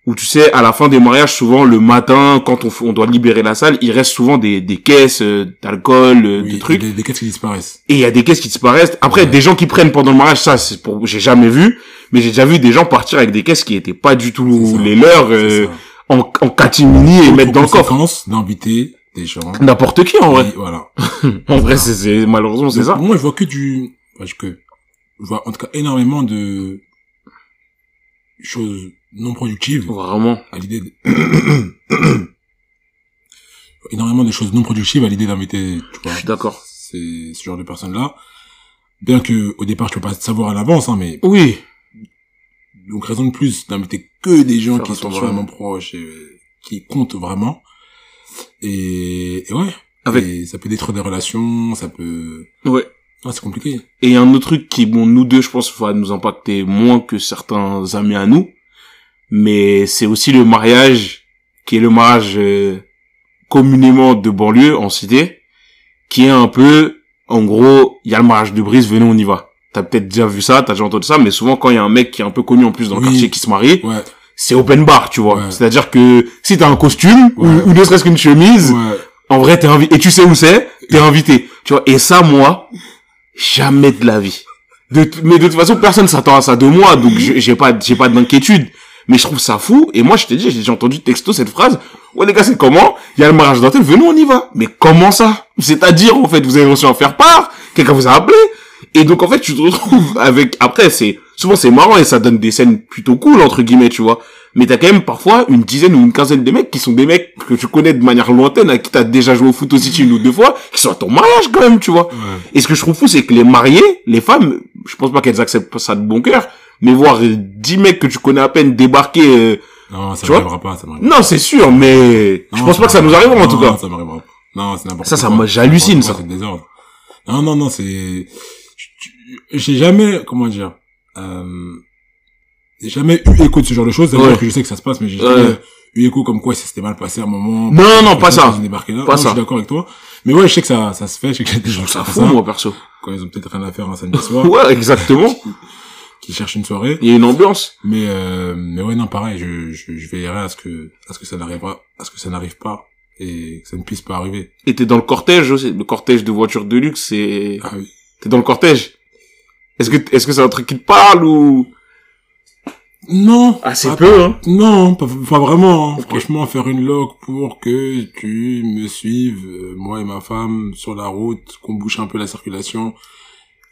où tu sais, à la fin des mariages, souvent, le matin, quand on, on doit libérer la salle, il reste souvent des, des caisses euh, d'alcool, euh, oui, trucs, des, des caisses qui disparaissent. et il y a des caisses qui disparaissent. Après, Ouais. des gens qui prennent pendant le mariage, ça, c'est pour, j'ai jamais vu, mais j'ai déjà vu des gens partir avec des caisses qui étaient pas du tout les leurs, euh, en, en catimini et mettre dans le coffre. D'inviter des gens. N'importe qui, en vrai. voilà. En vrai, c'est, c'est, malheureusement, c'est ça. Moi, je vois que du, enfin, je- que, je vois en tout cas énormément de choses non productives Vraiment. à l'idée de... énormément de choses non productives à l'idée d'inviter, tu Je vois, suis d'accord. ces, ce genre de personnes-là. Bien que, au départ, tu peux pas savoir à l'avance, hein, mais, Oui. donc raison de plus d'inviter que des gens Faire qui sont vraiment proches et euh, qui comptent vraiment. Et, et ouais. Avec- Et ça peut détruire des relations, ça peut, Ouais. ah, c'est compliqué. Et il y a un autre truc qui, bon, nous deux, je pense, va nous impacter moins que certains amis à nous. Mais c'est aussi le mariage, qui est le mariage euh, communément de banlieue, en cité, qui est un peu, en gros, il y a le mariage de brise, venez, on y va. T'as peut-être déjà vu ça, t'as déjà entendu ça, mais souvent quand il y a un mec qui est un peu connu en plus dans le Oui. quartier qui se marie, Ouais. c'est open bar, tu vois. Ouais. C'est-à-dire que si t'as un costume, ou, Ouais. ou ne serait-ce qu'une chemise, en vrai, t'es invité. Et tu sais où c'est T'es invité. Tu vois. Et ça, moi, jamais de la vie. De mais de toute façon, personne s'attend à ça de moi, donc j'ai pas, j'ai pas d'inquiétude. Mais je trouve ça fou. Et moi, je t'ai dit, j'ai déjà entendu texto cette phrase. Ouais, les gars, c'est comment? Il y a le mariage d'un tel, venez, on y va. Mais comment ça? C'est-à-dire, en fait, vous avez reçu en faire part Quelqu'un vous a appelé Et donc, en fait, tu te retrouves avec... Après, c'est... Souvent, c'est marrant et ça donne des scènes plutôt cool, entre guillemets, tu vois. Mais t'as quand même parfois une dizaine ou une quinzaine de mecs qui sont des mecs que tu connais de manière lointaine, à qui t'as déjà joué au foot aussi une ou deux fois, qui sont à ton mariage quand même, tu vois. Ouais. Et ce que je trouve fou, c'est que les mariés, les femmes, je pense pas qu'elles acceptent ça de bon cœur, mais voir euh, 10 mecs que tu connais à peine débarquer, euh, Non, ça m'arrivera pas, ça m'arrivera non, c'est sûr, mais je Non, pense pas que ça nous arrivera en tout non, cas. ça m'arrivera pas. Non, c'est n'importe Ça, ça quoi. moi, j'hallucine, ça. quoi, C'est désordre. Non, non, non, c'est... J'ai jamais, comment dire, euh... J'ai jamais eu écho de ce genre de choses, c'est-à-dire Ouais. que je sais que ça se passe, mais j'ai Ouais. jamais eu écho comme quoi ça s'était mal passé à un moment. Non, non, pas ça. Débarqué là. Pas Non, Je ça. suis d'accord avec toi. Mais ouais, je sais que ça, ça se fait. Je sais a des gens qui Ça fout, ça. moi, perso. Quand ils ont peut-être rien à faire un samedi soir. Ouais, exactement. Qui cherchent une soirée. Il y a une ambiance. Mais, euh, mais ouais, non, pareil, je, je, je veillerai à ce que, à ce que ça n'arrive pas, à ce que ça n'arrive pas et que ça ne puisse pas arriver. Et t'es dans le cortège aussi. Le cortège de voitures de luxe, c'est... Ah oui. T'es dans le cortège. Est-ce que, est-ce que c'est un truc qui te parle ou... Non. Assez pas- peu, hein. Non, pas, pas vraiment. hein. Franchement, faire une loc pour que tu me suives, euh, moi et ma femme, sur la route, qu'on bouche un peu la circulation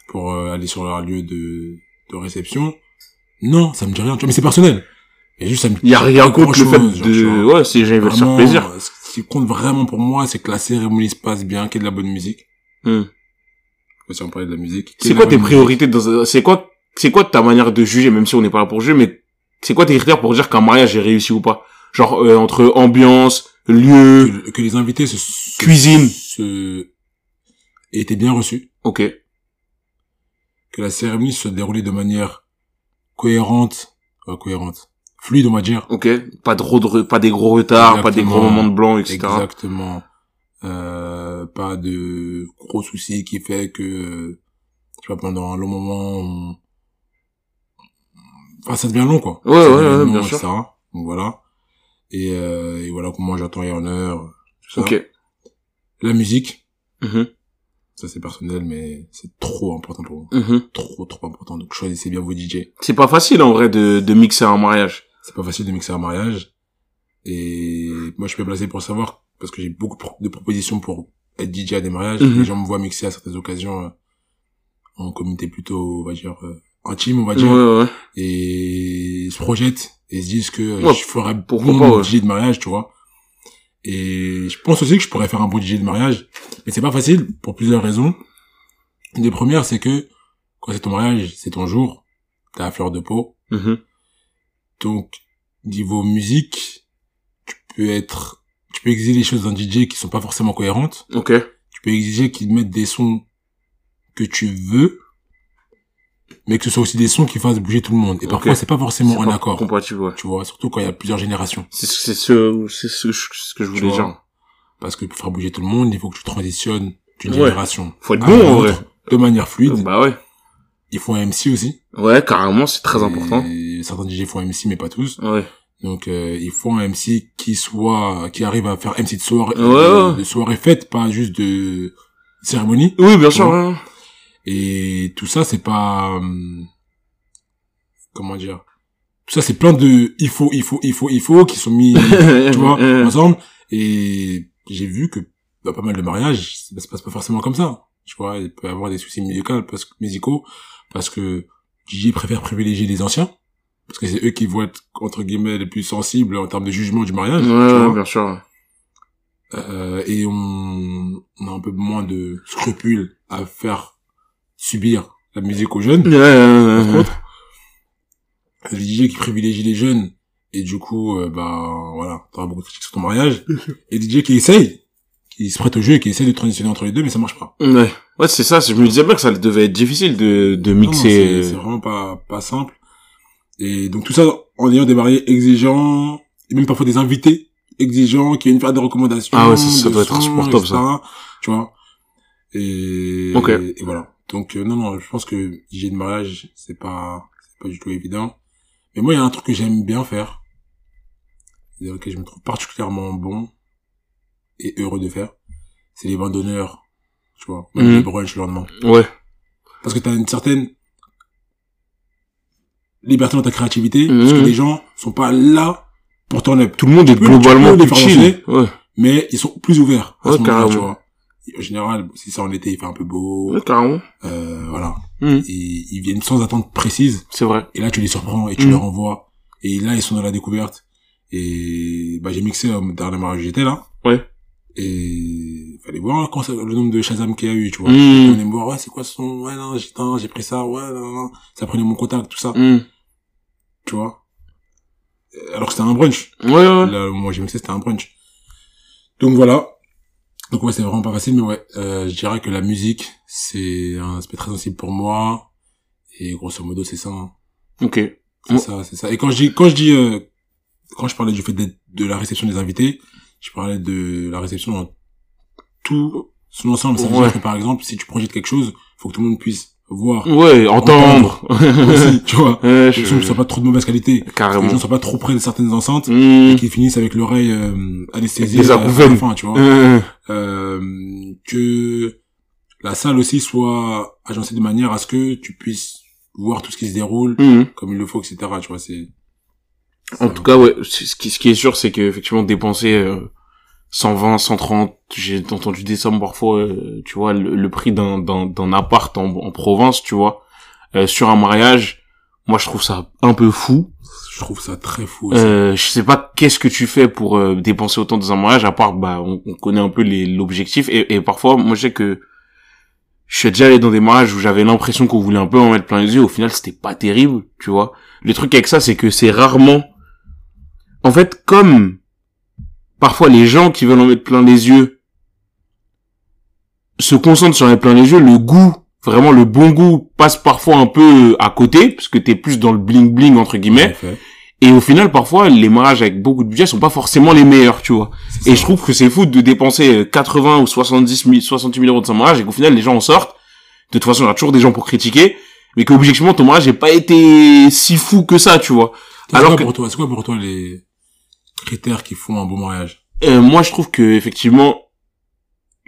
pour euh, aller sur leur lieu de, de réception. Non, ça me dit rien. tu vois, Mais c'est personnel. Et juste, ça me Il y a rien contre le fait genre, vois. de... Ouais, si ils veulent faire plaisir. euh, Ce qui compte vraiment pour moi, c'est que la cérémonie se passe bien, qu'il y ait de la bonne musique. Hmm. Si on parlait de la musique. C'est quoi tes priorités dans c'est quoi c'est quoi ta manière de juger même si on n'est pas là pour juger mais c'est quoi tes critères pour dire qu'un mariage est réussi ou pas? Genre euh, entre ambiance lieu. Que, que les invités se, se- Cuisine. se, aient été bien reçus. ok Que la cérémonie se déroulait de manière cohérente, euh, cohérente, fluide, on va dire. ok pas de gros de pas des gros retards pas des gros moments de blanc etc Exactement. Euh, pas de gros soucis qui fait que, tu vois, pendant un long moment, on... enfin, ça devient long, quoi. Ouais, ouais, ouais, long, bien etc. sûr. Donc voilà. Et, euh, et voilà comment j'attends et en heure. tout ça. ok La musique, Mhm. Ça c'est personnel, mais c'est trop important pour moi. Mhm. Trop, trop important. Donc choisissez bien vos DJ. c'est pas facile en vrai de de mixer un mariage C'est pas facile de mixer un mariage. Et moi, je suis bien placé pour savoir, parce que j'ai beaucoup de propositions pour être DJ à des mariages. Mhm. Les gens me voient mixer à certaines occasions euh, en comité plutôt, on va dire, euh, intime, on va ouais dire. ouais Et ils se projettent et se disent que euh, Ouais, je ferais pourquoi bon pas, ouais. DJ de mariage, tu vois. Et je pense aussi que je pourrais faire un bon DJ de mariage. Mais c'est pas facile pour plusieurs raisons. Une des premières, c'est que quand c'est ton mariage, c'est ton jour. T'as la fleur de peau. Mhm. Donc, niveau musique, tu peux être, tu peux exiger des choses d'un DJ qui sont pas forcément cohérentes. ok Tu peux exiger qu'il mette des sons que tu veux, mais que ce soit aussi des sons qui fassent bouger tout le monde. Et parfois, c'est pas forcément en pas accord. compatible ouais Tu vois, surtout quand il y a plusieurs générations. c'est c'est ce c'est ce, ce que je voulais dire Parce que pour faire bouger tout le monde, il faut que tu transitionnes d'une Ouais. génération faut être à bon en vrai de manière fluide. bah ouais Il faut un MC aussi. ouais carrément c'est très Et important Certains DJ font un MC, mais pas tous. ouais Donc euh, il faut un MC qui soit qui arrive à faire MC de soirée Ouais, de, ouais. de soirée fête, pas juste de cérémonie. oui bien sûr. Et tout ça c'est pas hum, comment dire. Tout ça c'est plein de il faut il faut il faut il faut qui sont mis tu vois Euh, ensemble et j'ai vu que dans pas mal de mariages ça se passe pas forcément comme ça. Tu vois, il peut y avoir des soucis musicaux parce que musicaux parce que DJ préfère privilégier les anciens parce que c'est eux qui vont être entre guillemets les plus sensibles en termes de jugement du mariage. ouais, bien sûr Euh, et on, on a un peu moins de scrupules à faire subir la musique aux jeunes. Par contre, les DJ qui privilégient les jeunes et du coup, euh, bah voilà, t'auras beaucoup de critiques sur ton mariage. Et les DJ qui essayent, qui se prêtent au jeu et qui essayent de transitionner entre les deux, mais ça marche pas. Ouais, ouais, c'est ça. Je me disais bien que ça devait être difficile de, de mixer. c'est c'est vraiment pas pas simple. Et donc tout ça en ayant des mariés exigeants et même parfois des invités exigeants qui viennent faire des recommandations. Ah ouais, ça- ça doit être sons, insupportable, etc., Tu vois. Et, Ok. et voilà. Donc euh, non non, je pense que DJ de mariage c'est pas c'est pas du tout évident. Mais moi il y a un truc que j'aime bien faire et que je me trouve particulièrement bon et heureux de faire, c'est les bandes d'honneur, tu vois, même Mhm. les brunchs le lendemain. Ouais. Parce que t'as une certaine liberté dans ta créativité, Mhm. parce que les gens sont pas là pour ton up. Tout le monde est globalement plus chill. Ouais. Mais ils sont plus ouverts à Ouais, ce moment-là, tu vois. En général, si c'est en été, il fait un peu beau, Ouais, carrément. euh, voilà. Mhm. Ils, ils viennent sans attente précise, C'est vrai. et là tu les surprends et tu Mhm. leur envoies. Et là, ils sont dans la découverte. Et bah j'ai mixé au dernier mariage où j'étais là. Ouais. Et fallait voir quand ça- le nombre de Shazam qu'il y a eu, tu vois. Mhm. On me voir, ouais, c'est quoi ce son? Ouais, non, j'ai pris ça, ouais, non, non, non. Ça prenait mon contact, tout ça, Mhm. tu vois. Euh, Alors que c'était un brunch. Ouais, ouais. Là, moi, j'ai mixé, c'était un brunch. Donc voilà. Donc ouais, c'est vraiment pas facile, mais ouais, euh, je dirais que la musique, c'est un aspect très sensible pour moi. Et grosso modo, c'est ça. hein. Ok. C'est ça, c'est ça. Et quand je dis, quand je dis, euh, quand je parlais du fait d'être de la réception des invités, je parlais de la réception dans tout son ensemble. Ça veut Ouais. dire que, par exemple, si tu projettes quelque chose, faut que tout le monde puisse voir, Ouais, entendre. aussi, tu vois. Ouais, Que le son ne soit pas trop de mauvaise qualité. Que les Carrément. gens soient pas trop près de certaines enceintes. Mmh. Et qu'ils finissent avec l'oreille euh, anesthésiée Des à la fin, tu vois. Mmh. Euh, que la salle aussi soit agencée de manière à ce que tu puisses voir tout ce qui se déroule Mmh. comme il le faut, etc. Tu vois, c'est... En tout cas, ouais, ce qui, ce qui est sûr, c'est que effectivement dépenser euh, 120, 130, j'ai entendu des sommes parfois, euh, tu vois, le, le prix d'un d'un d'un appart en, en province, tu vois, euh, sur un mariage, moi je trouve ça un peu fou. Je trouve ça très fou aussi. Euh, je sais pas qu'est-ce que tu fais pour euh, dépenser autant dans un mariage, à part bah on, on connaît un peu les l'objectif et, et parfois moi je sais que je suis déjà allé dans des mariages où j'avais l'impression qu'on voulait un peu en mettre plein les yeux. Au final, c'était pas terrible, tu vois. Le truc avec ça, c'est que c'est rarement. En fait, comme parfois les gens qui veulent en mettre plein les yeux se concentrent sur en mettre plein les yeux, le goût, vraiment le bon goût, passe parfois un peu à côté, parce que t'es plus dans le bling bling entre En guillemets. Et au final, parfois, les mariages avec beaucoup de budget sont pas forcément les meilleurs, tu vois. Et ça. je trouve que c'est fou de dépenser euh, 80 ou 70 000, 68 000 euros de son mariage et qu'au final, les gens en sortent. De toute façon, il y a toujours des gens pour critiquer. Mais qu'objectivement, ton mariage n'a pas été si fou que ça, tu vois. Alors quoi que- pour toi, c'est quoi pour toi les critères qui font un bon mariage Euh, moi, je trouve que, effectivement,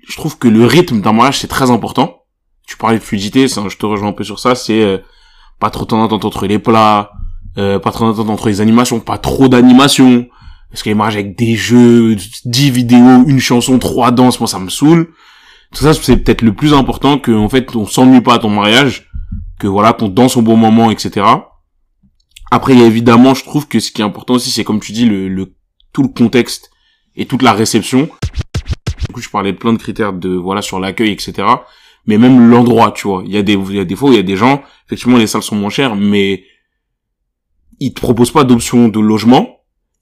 je trouve que le rythme d'un mariage, c'est très important. Tu parlais de fluidité, je te rejoins un peu sur ça, c'est euh, pas trop temps d'attente entre les plats, euh, pas trop d'attente entre les animations, pas trop d'animations. Parce que les mariages avec des jeux, 10 vidéos, une chanson, trois danses, moi ça me saoule. Tout ça, c'est peut-être le plus important que, en fait, on s'ennuie pas à ton mariage, que voilà, qu'on danse au bon moment, etc. Après, évidemment, je trouve que ce qui est important aussi, c'est comme tu dis, le, le tout le contexte et toute la réception. Du coup, je parlais de plein de critères de voilà sur l'accueil, etc. Mais même l'endroit, tu vois. Il y a des il y a des fois où il y a des gens, effectivement, les salles sont moins chères, mais ils te proposent pas d'option de logement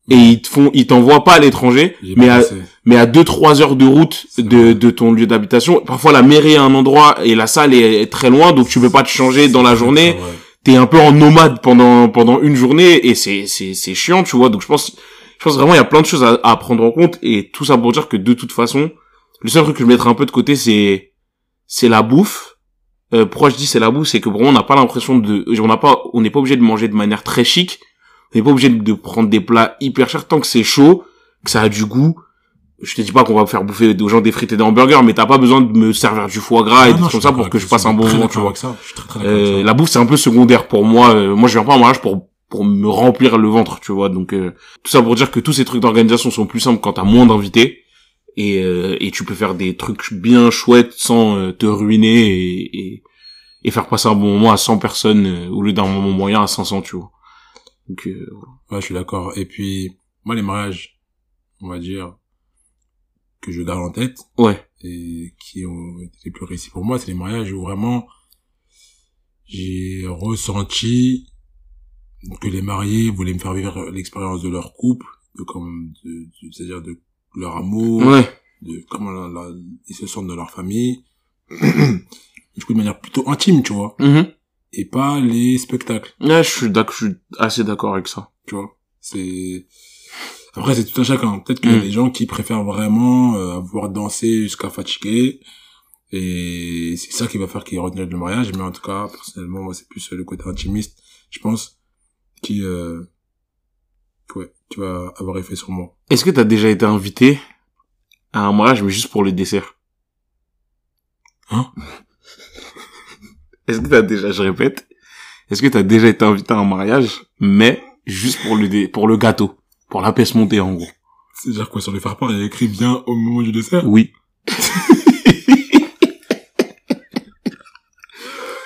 et ils te font ils t'envoient pas à l'étranger, mais à, mais à 2-3 heures de route de, de ton lieu d'habitation. Parfois, la mairie est à un endroit et la salle est, est très loin, donc tu peux pas te changer dans la journée. T'es un peu en nomade pendant pendant une journée et c'est c'est c'est chiant, tu vois. Donc je pense je pense vraiment il y a plein de choses à, à prendre en compte et tout ça pour dire que de toute façon, le seul truc que je mettrais un peu de côté, c'est c'est la bouffe. Euh, pourquoi je dis c'est la bouffe, c'est que vraiment on n'a pas l'impression de, on n'a pas, on n'est pas obligé de manger de manière très chic. On n'est pas obligé de prendre des plats hyper chers tant que c'est chaud, que ça a du goût. Je te dis pas qu'on va faire bouffer aux gens des frites et des hamburgers, mais t'as pas besoin de me servir du foie gras et des comme ça pour que je passe un bon moment, tu vois. avec ça. Je suis très très d'accord avec Euh, ça. la bouffe c'est un peu secondaire pour moi. Euh, moi je viens pas en mariage pour pour me remplir le ventre, tu vois. Donc euh, tout ça pour dire que tous ces trucs d'organisation sont plus simples quand t'as moins d'invités et euh, et tu peux faire des trucs bien chouettes sans euh, te ruiner et, et et faire passer un bon moment à 100 personnes euh, au lieu d'un moment moyen à 500, tu vois. Donc euh. Ouais, je suis d'accord. Et puis, moi, les mariages, on va dire, que je garde en tête, ouais, et qui ont été les plus réussis pour moi, c'est les mariages où vraiment, j'ai ressenti que les mariés voulaient me faire vivre l'expérience de leur couple, de comme, de, de- c'est-à-dire de leur amour, ouais, de comment la- la- ils se sentent dans leur famille. du coup, de manière plutôt intime, tu vois, Mhm. et pas les spectacles. ouais, je suis d'accord, je suis assez d'accord avec ça. tu vois c'est après c'est tout un chacun peut-être qu'il y a Mm. des gens qui préfèrent vraiment euh, voir danser jusqu'à fatiguer et c'est ça qui va faire qu'ils retiennent le mariage mais en tout cas personnellement moi c'est plus le côté intimiste je pense qui euh, ouais qui va avoir effet sur moi. Est-ce que t'as déjà été invité à un mariage mais juste pour le dessert Hein? Est-ce que t'as déjà, je répète, est-ce que t'as déjà été invité à un mariage mais juste pour le dé- pour le gâteau, pour la pièce montée en gros? C'est à dire quoi sur les faire part il y a écrit bien au moment du dessert Oui.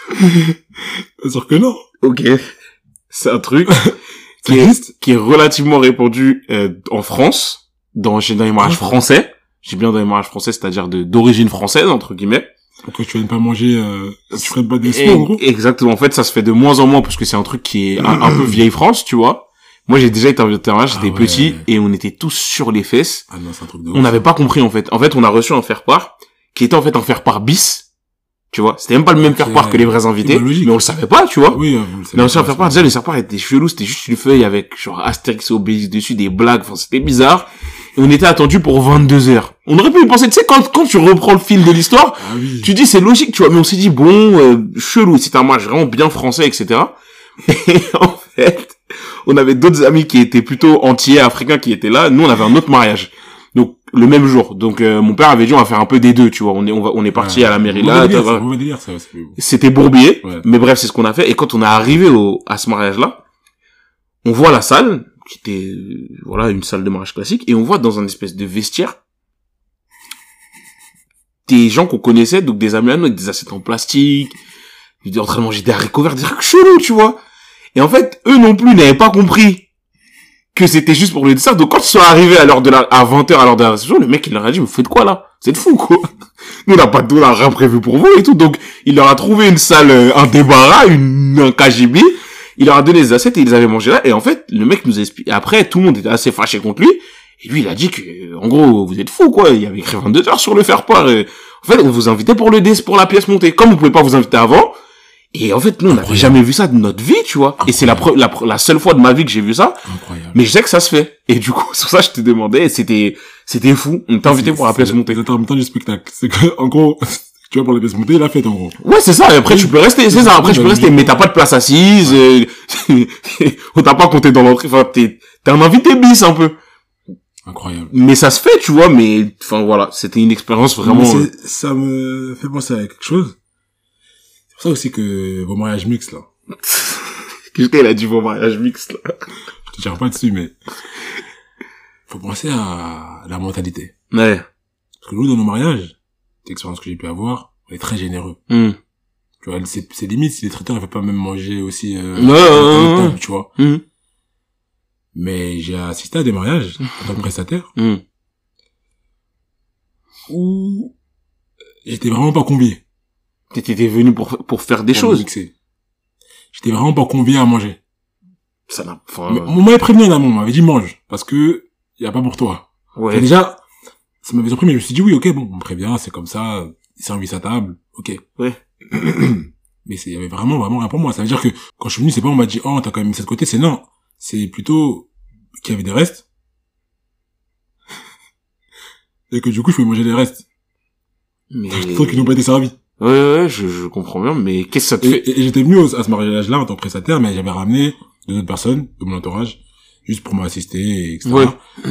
bien sûr que non. Ok. C'est un truc qui est, qui est relativement répandu euh, en France, dans, dans les mariages français. J'ai bien dans les mariages français, c'est-à-dire de d'origine française entre guillemets. pourquoi tu viennes pas manger euh, tu ferais pas des en gros Exactement. En fait, ça se fait de moins en moins parce que c'est un truc qui est un, un peu vieille France, tu vois. Moi, j'ai déjà été invité à un mariage, Ah j'étais ouais. petit et on était tous sur les fesses. ah non c'est un truc de On n'avait pas compris en fait. En fait, on a reçu un faire-part qui était en fait un faire-part bis Tu vois, c'était même pas le même faire-part que les vrais invités, mais on le savait pas, tu vois. Oui, vous le savez Mais ancien pas, faire-part, déjà, le faire-part était chelou, c'était juste une feuille avec, genre, Astérix et Obélix dessus, des blagues, enfin, c'était bizarre. Et on était attendu pour 22 heures. On aurait pu y penser, tu sais, quand, quand tu reprends le fil de l'histoire, Ah oui. tu dis c'est logique, tu vois, mais on s'est dit, bon, euh, chelou, c'est un match vraiment bien français, etc. Et en fait, on avait d'autres amis qui étaient plutôt entiers, africains, qui étaient là. Nous, on avait un autre mariage. Le même jour. Donc, euh, mon père avait dit, on va faire un peu des deux, tu vois. On est, on va, on est parti Ouais. à la mairie là. c'était bourbier. Ouais. Mais bref, c'est ce qu'on a fait. Et quand on est arrivé au, à ce mariage-là, on voit la salle, qui était, voilà, une salle de mariage classique, et on voit dans un espèce de vestiaire, des gens qu'on connaissait, donc des amis à nous, avec des assiettes en plastique, en train de manger des haricots verts, des trucs chelous, tu vois. Et en fait, eux non plus n'avaient pas compris que c'était juste pour le dessert. Donc quand ils sont arrivés à l'heure de la, à 20h à l'heure de la réception, le mec, il leur a dit, vous faites quoi là? Vous êtes fous, quoi? Nous, on n'a pas de, on a rien prévu pour vous et tout. Donc, il leur a trouvé une salle, euh, un débarras, une, un KGB. Il leur a donné les assiettes et ils avaient mangé là. Et en fait, le mec nous a expliqué. Après, tout le monde était assez fâché contre lui. Et lui, il a dit que, en gros, vous êtes fous, quoi. Il avait écrit 22 heures sur le faire-part. Et En fait, on vous invitait pour le dé, pour la pièce montée. Comme on pouvait pas vous inviter avant. Et en fait, nous, on n'avait jamais vu ça de notre vie, tu vois. Et c'est la, la, la seule fois de ma vie que j'ai vu ça. Incroyable. Mais je sais que ça se fait. Et du coup, sur ça, je te demandais, c'était, c'était fou. On t'a invité pour la pièce montée. C'est en même temps du spectacle. C'est que, en gros, tu vois, pour la pièce montée, la fête, en gros. Ouais, c'est ça. Et après, Oui. tu peux rester. C'est ça. Après, tu peux rester. Mais t'as pas de place assise. euh, on t'a pas compté dans l'entrée. Enfin, t'es, t'es un invité bis un peu. Incroyable. Mais ça se fait, tu vois. Mais, enfin, voilà. C'était une expérience vraiment. Euh, ça me fait penser à quelque chose. Pour ça aussi que vos mariages mixtes, là. Qu'est-ce qu'elle a dit vos mariages mixtes, là? Je te dirai pas dessus, mais. Faut penser à la mentalité. Ouais. Parce que nous, dans nos mariages, l'expérience que j'ai pu avoir, on est très généreux. Hmm. Tu vois, c'est, c'est limite si les traiteurs ne veulent pas même manger aussi, euh, table, ouais. tu vois. Hmm. Mais j'ai assisté à des mariages, en tant que prestataire, Hmm. où j'étais vraiment pas convié. T'étais venu pour, pour faire des pour choses. mixer. J'étais vraiment pas convié à manger. Ça n'a, enfin, On m'avait prévenu en amont, on m'avait dit mange, parce que y a pas pour toi. Ouais. déjà, ça m'avait surpris, mais je me suis dit oui, ok, bon, on me prévient, c'est comme ça, il servi sa table, ok. Ouais. mais c'est, y avait vraiment, vraiment rien pour moi. Ça veut dire que quand je suis venu, c'est pas on m'a dit, oh, t'as quand même mis ça de côté, c'est non. C'est plutôt qu'il y avait des restes. Et que du coup, je pouvais manger les restes. Mais... Tant qu'ils n'ont pas été servis. Ouais, ouais, je, je comprends bien, mais qu'est-ce que ça te fait? et- et j'étais venu à ce mariage-là en tant que prestataire, mais j'avais ramené deux autres personnes de mon entourage, juste pour m'assister, et etc. Ouais.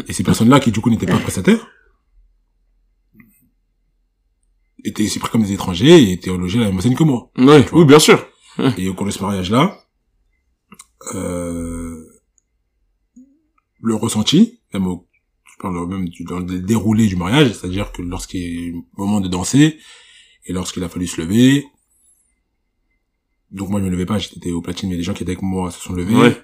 Et ces personnes-là, qui du coup n'étaient pas prestataires, étaient aussi pris comme des étrangers et étaient logés à la même scène que moi. Ouais, oui, bien sûr. Et au cours de ce mariage-là, euh, le ressenti, même au, je parle même du, dans le déroulé du mariage, c'est-à-dire que lorsqu'il y a eu le moment de danser, et lorsqu'il a fallu se lever, donc moi je me levais pas, j'étais au platine, mais les gens qui étaient avec moi se sont levés, Ouais.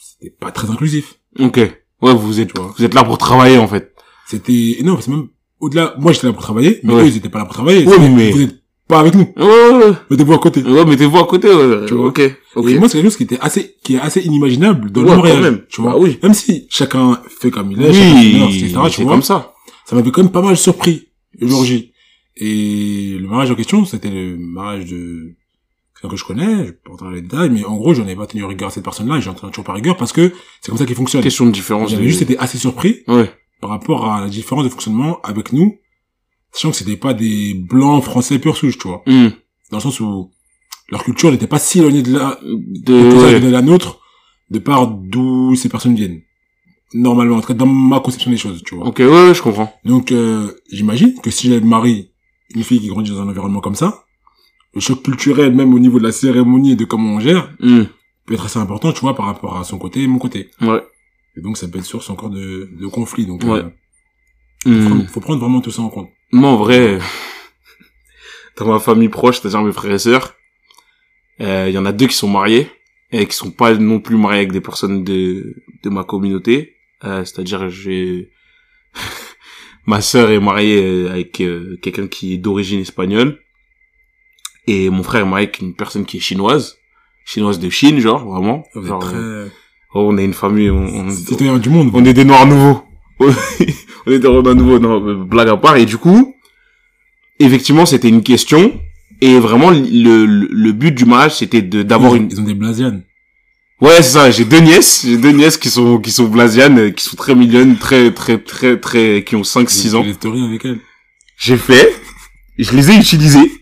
c'était pas très inclusif. Ok. Ouais, vous êtes, Tu vois. vous êtes là pour travailler, en fait. C'était, non, c'est même, au-delà, moi j'étais là pour travailler, mais Ouais. eux ils étaient pas là pour travailler, Ouais, mais- vous êtes pas avec nous, Ouais, mettez-vous à côté. Ouais, mettez-vous à côté, ouais. Tu vois. Ok. Ok. Et moi, c'est quelque chose qui était assez, qui est assez inimaginable dans le mariage. même. Tu vois. Bah oui. Même si chacun fait comme il est, chacun Oui, etc., tu vois. comme ça. Ça m'avait quand même pas mal surpris, le jour J. Et le mariage en question, c'était le mariage de quelqu'un que je connais, je vais pas rentrer dans les détails, mais en gros, j'en ai pas tenu rigueur à cette personne-là, et j'en tiens toujours pas rigueur parce que c'est comme ça qu'il fonctionne. Question de différence. J'avais juste été assez surpris Ouais. par rapport à la différence de fonctionnement avec nous, sachant que c'était pas des blancs français pur souche, tu vois. Hmm. Dans le sens où leur culture n'était pas si éloignée de la, De, la nôtre, de par d'où ces personnes viennent. Normalement, en tout cas, dans ma conception des choses, tu vois. Ok, ouais, ouais, je comprends. Donc, euh, j'imagine que si je marie une fille qui grandit dans un environnement comme ça, le choc culturel, même au niveau de la cérémonie et de comment on gère, Hmm. peut être assez important, tu vois, par rapport à son côté et mon côté. Ouais. Et donc, ça peut être source encore de, de conflits. Donc, Ouais. euh, Hmm. faut, prendre, faut prendre vraiment tout ça en compte. Moi, en vrai, dans ma famille proche, c'est-à-dire mes frères et sœurs, euh, il y en a deux qui sont mariés et qui sont pas non plus mariés avec des personnes de de ma communauté. Euh, c'est-à-dire, j'ai ma sœur est mariée euh, avec euh, quelqu'un qui est d'origine espagnole et mon frère est marié avec une personne qui est chinoise, chinoise de Chine, genre vraiment. Genre, très euh, oh, on est une famille, on, on- citoyen du monde. on est des noirs nouveaux. on est des noirs nouveaux, non, blague à part. Et du coup, effectivement, c'était une question Et vraiment, le, le, le but du mariage, c'était de d'avoir une... Ils ont des blasianes. Ouais, c'est ça, j'ai deux nièces, j'ai deux nièces qui sont, qui sont blasianes, qui sont très mignonnes, très, très, très, très, qui ont 5, 6 ans. J'ai des stories avec elles. J'ai fait, je les ai utilisés.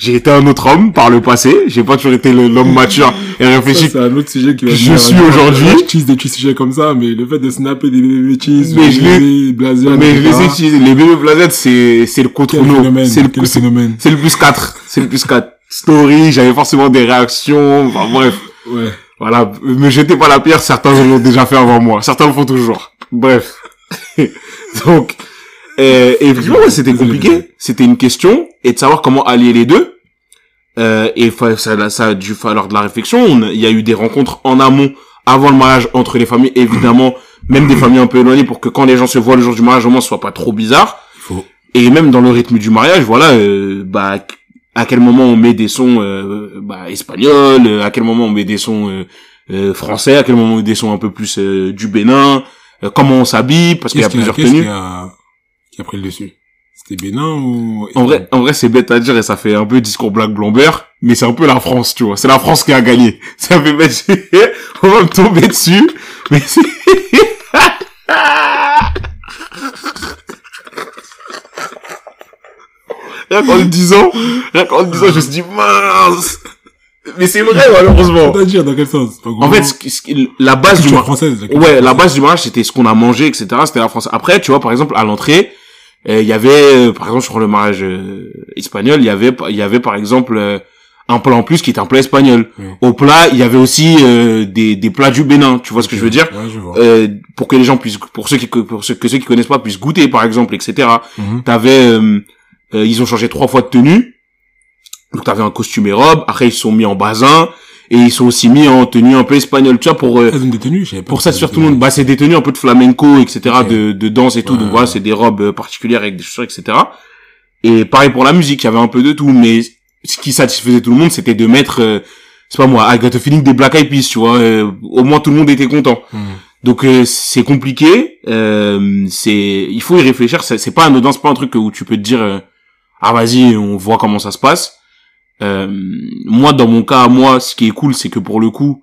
J'ai été un autre homme par le passé, j'ai pas toujours été l'homme mature et réfléchi. c'est un autre sujet qui va Je suis aujourd'hui. Je tease des petits sujets comme ça, mais le fait de snapper des bébés cheese, Mais l'ai- bébés blasianes, Mais je les ai utilisés. Les bébés blasianes, c'est, c'est le contre nous. C'est le, phénomène. c'est le plus 4. C'est le plus 4. Story, j'avais forcément des réactions, enfin bref. Ouais. Voilà, me jetez pas la pierre, certains l'ont déjà fait avant moi, certains le font toujours. Bref. Donc, euh, et effectivement, ouais, c'était compliqué. C'était une question, et de savoir comment allier les deux. Euh, et ça, ça a dû falloir de la réflexion. Il y a eu des rencontres en amont, avant le mariage, entre les familles, évidemment, même des familles un peu éloignées, pour que quand les gens se voient le jour du mariage, au moins, ce soit pas trop bizarre. Faut, Et même dans le rythme du mariage, voilà, euh, bah, à quel moment on met des sons euh, bah, espagnols, euh, à quel moment on met des sons euh, euh, français, à quel moment on met des sons un peu plus euh, du Bénin, euh, comment on s'habille, parce qu'il y a plusieurs qu'est-ce tenues. qui a, qui a pris le dessus? C'était Bénin ou... En vrai, en vrai, c'est bête à dire et ça fait un peu discours black blambert, mais c'est un peu la France, tu vois. C'est la France qui a gagné. Ça fait bête. on va me tomber dessus, mais c'est... Rien qu'en le disant, rien qu'en le disant, je me suis dit, mince! Mais c'est vrai, malheureusement. C'est-à-dire, dans quel sens? En fait, ce ce la base du mariage, française. la culture Ouais, la base du mariage, c'était ce qu'on a mangé, etc. C'était la France. Après, tu vois, par exemple, à l'entrée, euh, il y avait, euh, par exemple, sur le mariage euh, espagnol, il y avait, il y avait, par exemple, un plat en plus qui était un plat espagnol. Oui. Au plat, il y avait aussi euh, des, des plats du Bénin. Tu vois ce que je veux dire? Ouais, je vois. euh, Pour que les gens puissent, pour ceux qui, pour ceux que ceux qui connaissent pas puissent goûter, par exemple, etc. Mhm. T'avais, euh, euh, ils ont changé trois fois de tenue. Donc t'avais un costume et robe. Après, ils se sont mis en basin et ils sont aussi mis en tenue un peu espagnole. Tu vois, pour euh, des tenues, pas. pour c'était tout le monde, bah c'est des tenues un peu de flamenco, etc., de, de danse et tout. Ouais, donc voilà, c'est des robes euh, particulières avec des chaussures, etc. Et pareil pour la musique, il y avait un peu de tout, mais ce qui satisfaisait tout le monde, c'était de mettre, euh, c'est pas moi, I got a feeling des Black Eyed Peas, tu vois. euh, au moins tout le monde était content. Mhm. Donc euh, c'est compliqué, euh, c'est, il faut y réfléchir. C'est c'est pas anodin, c'est pas un truc où tu peux te dire, euh, ah vas-y, on voit comment ça se passe. Euh, moi, dans mon cas, moi, ce qui est cool, c'est que pour le coup,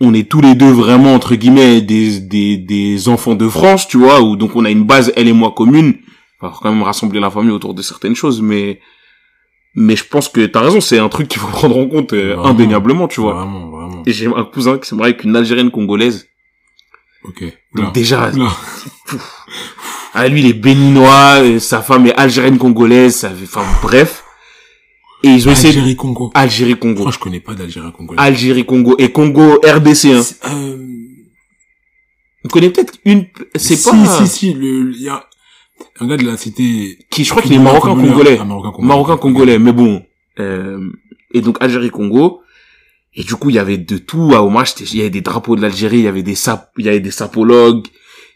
on est tous les deux vraiment entre guillemets des des des enfants de France, tu vois, où donc on a une base elle et moi commune. Enfin, faut quand même rassembler la famille autour de certaines choses, mais mais je pense que t'as raison, c'est un truc qu'il faut prendre en compte euh, Vraiment. indéniablement, tu vois. Vraiment, vraiment. Et j'ai un cousin qui s'est marié avec une Algérienne congolaise. Ok. Donc déjà. ah, lui il est béninois, euh, sa femme est algérienne congolaise, ça fait, enfin bref. Et ils ont essayé Algérie, Congo. Algérie Congo, Moi, je connais pas d'Algérie, Congo. Algérie Congo et Congo RDC. Hein. Euh, On connaît peut-être une, c'est si, pas Si, si, le, il y a un gars de la cité. qui, je crois qu'il est marocain congolais, marocain congolais. marocain congolais, mais bon. Euh, et donc Algérie Congo. Et du coup il y avait de tout à hommage. Il y avait des drapeaux de l'Algérie, il y avait des sap, il y avait des sapologues,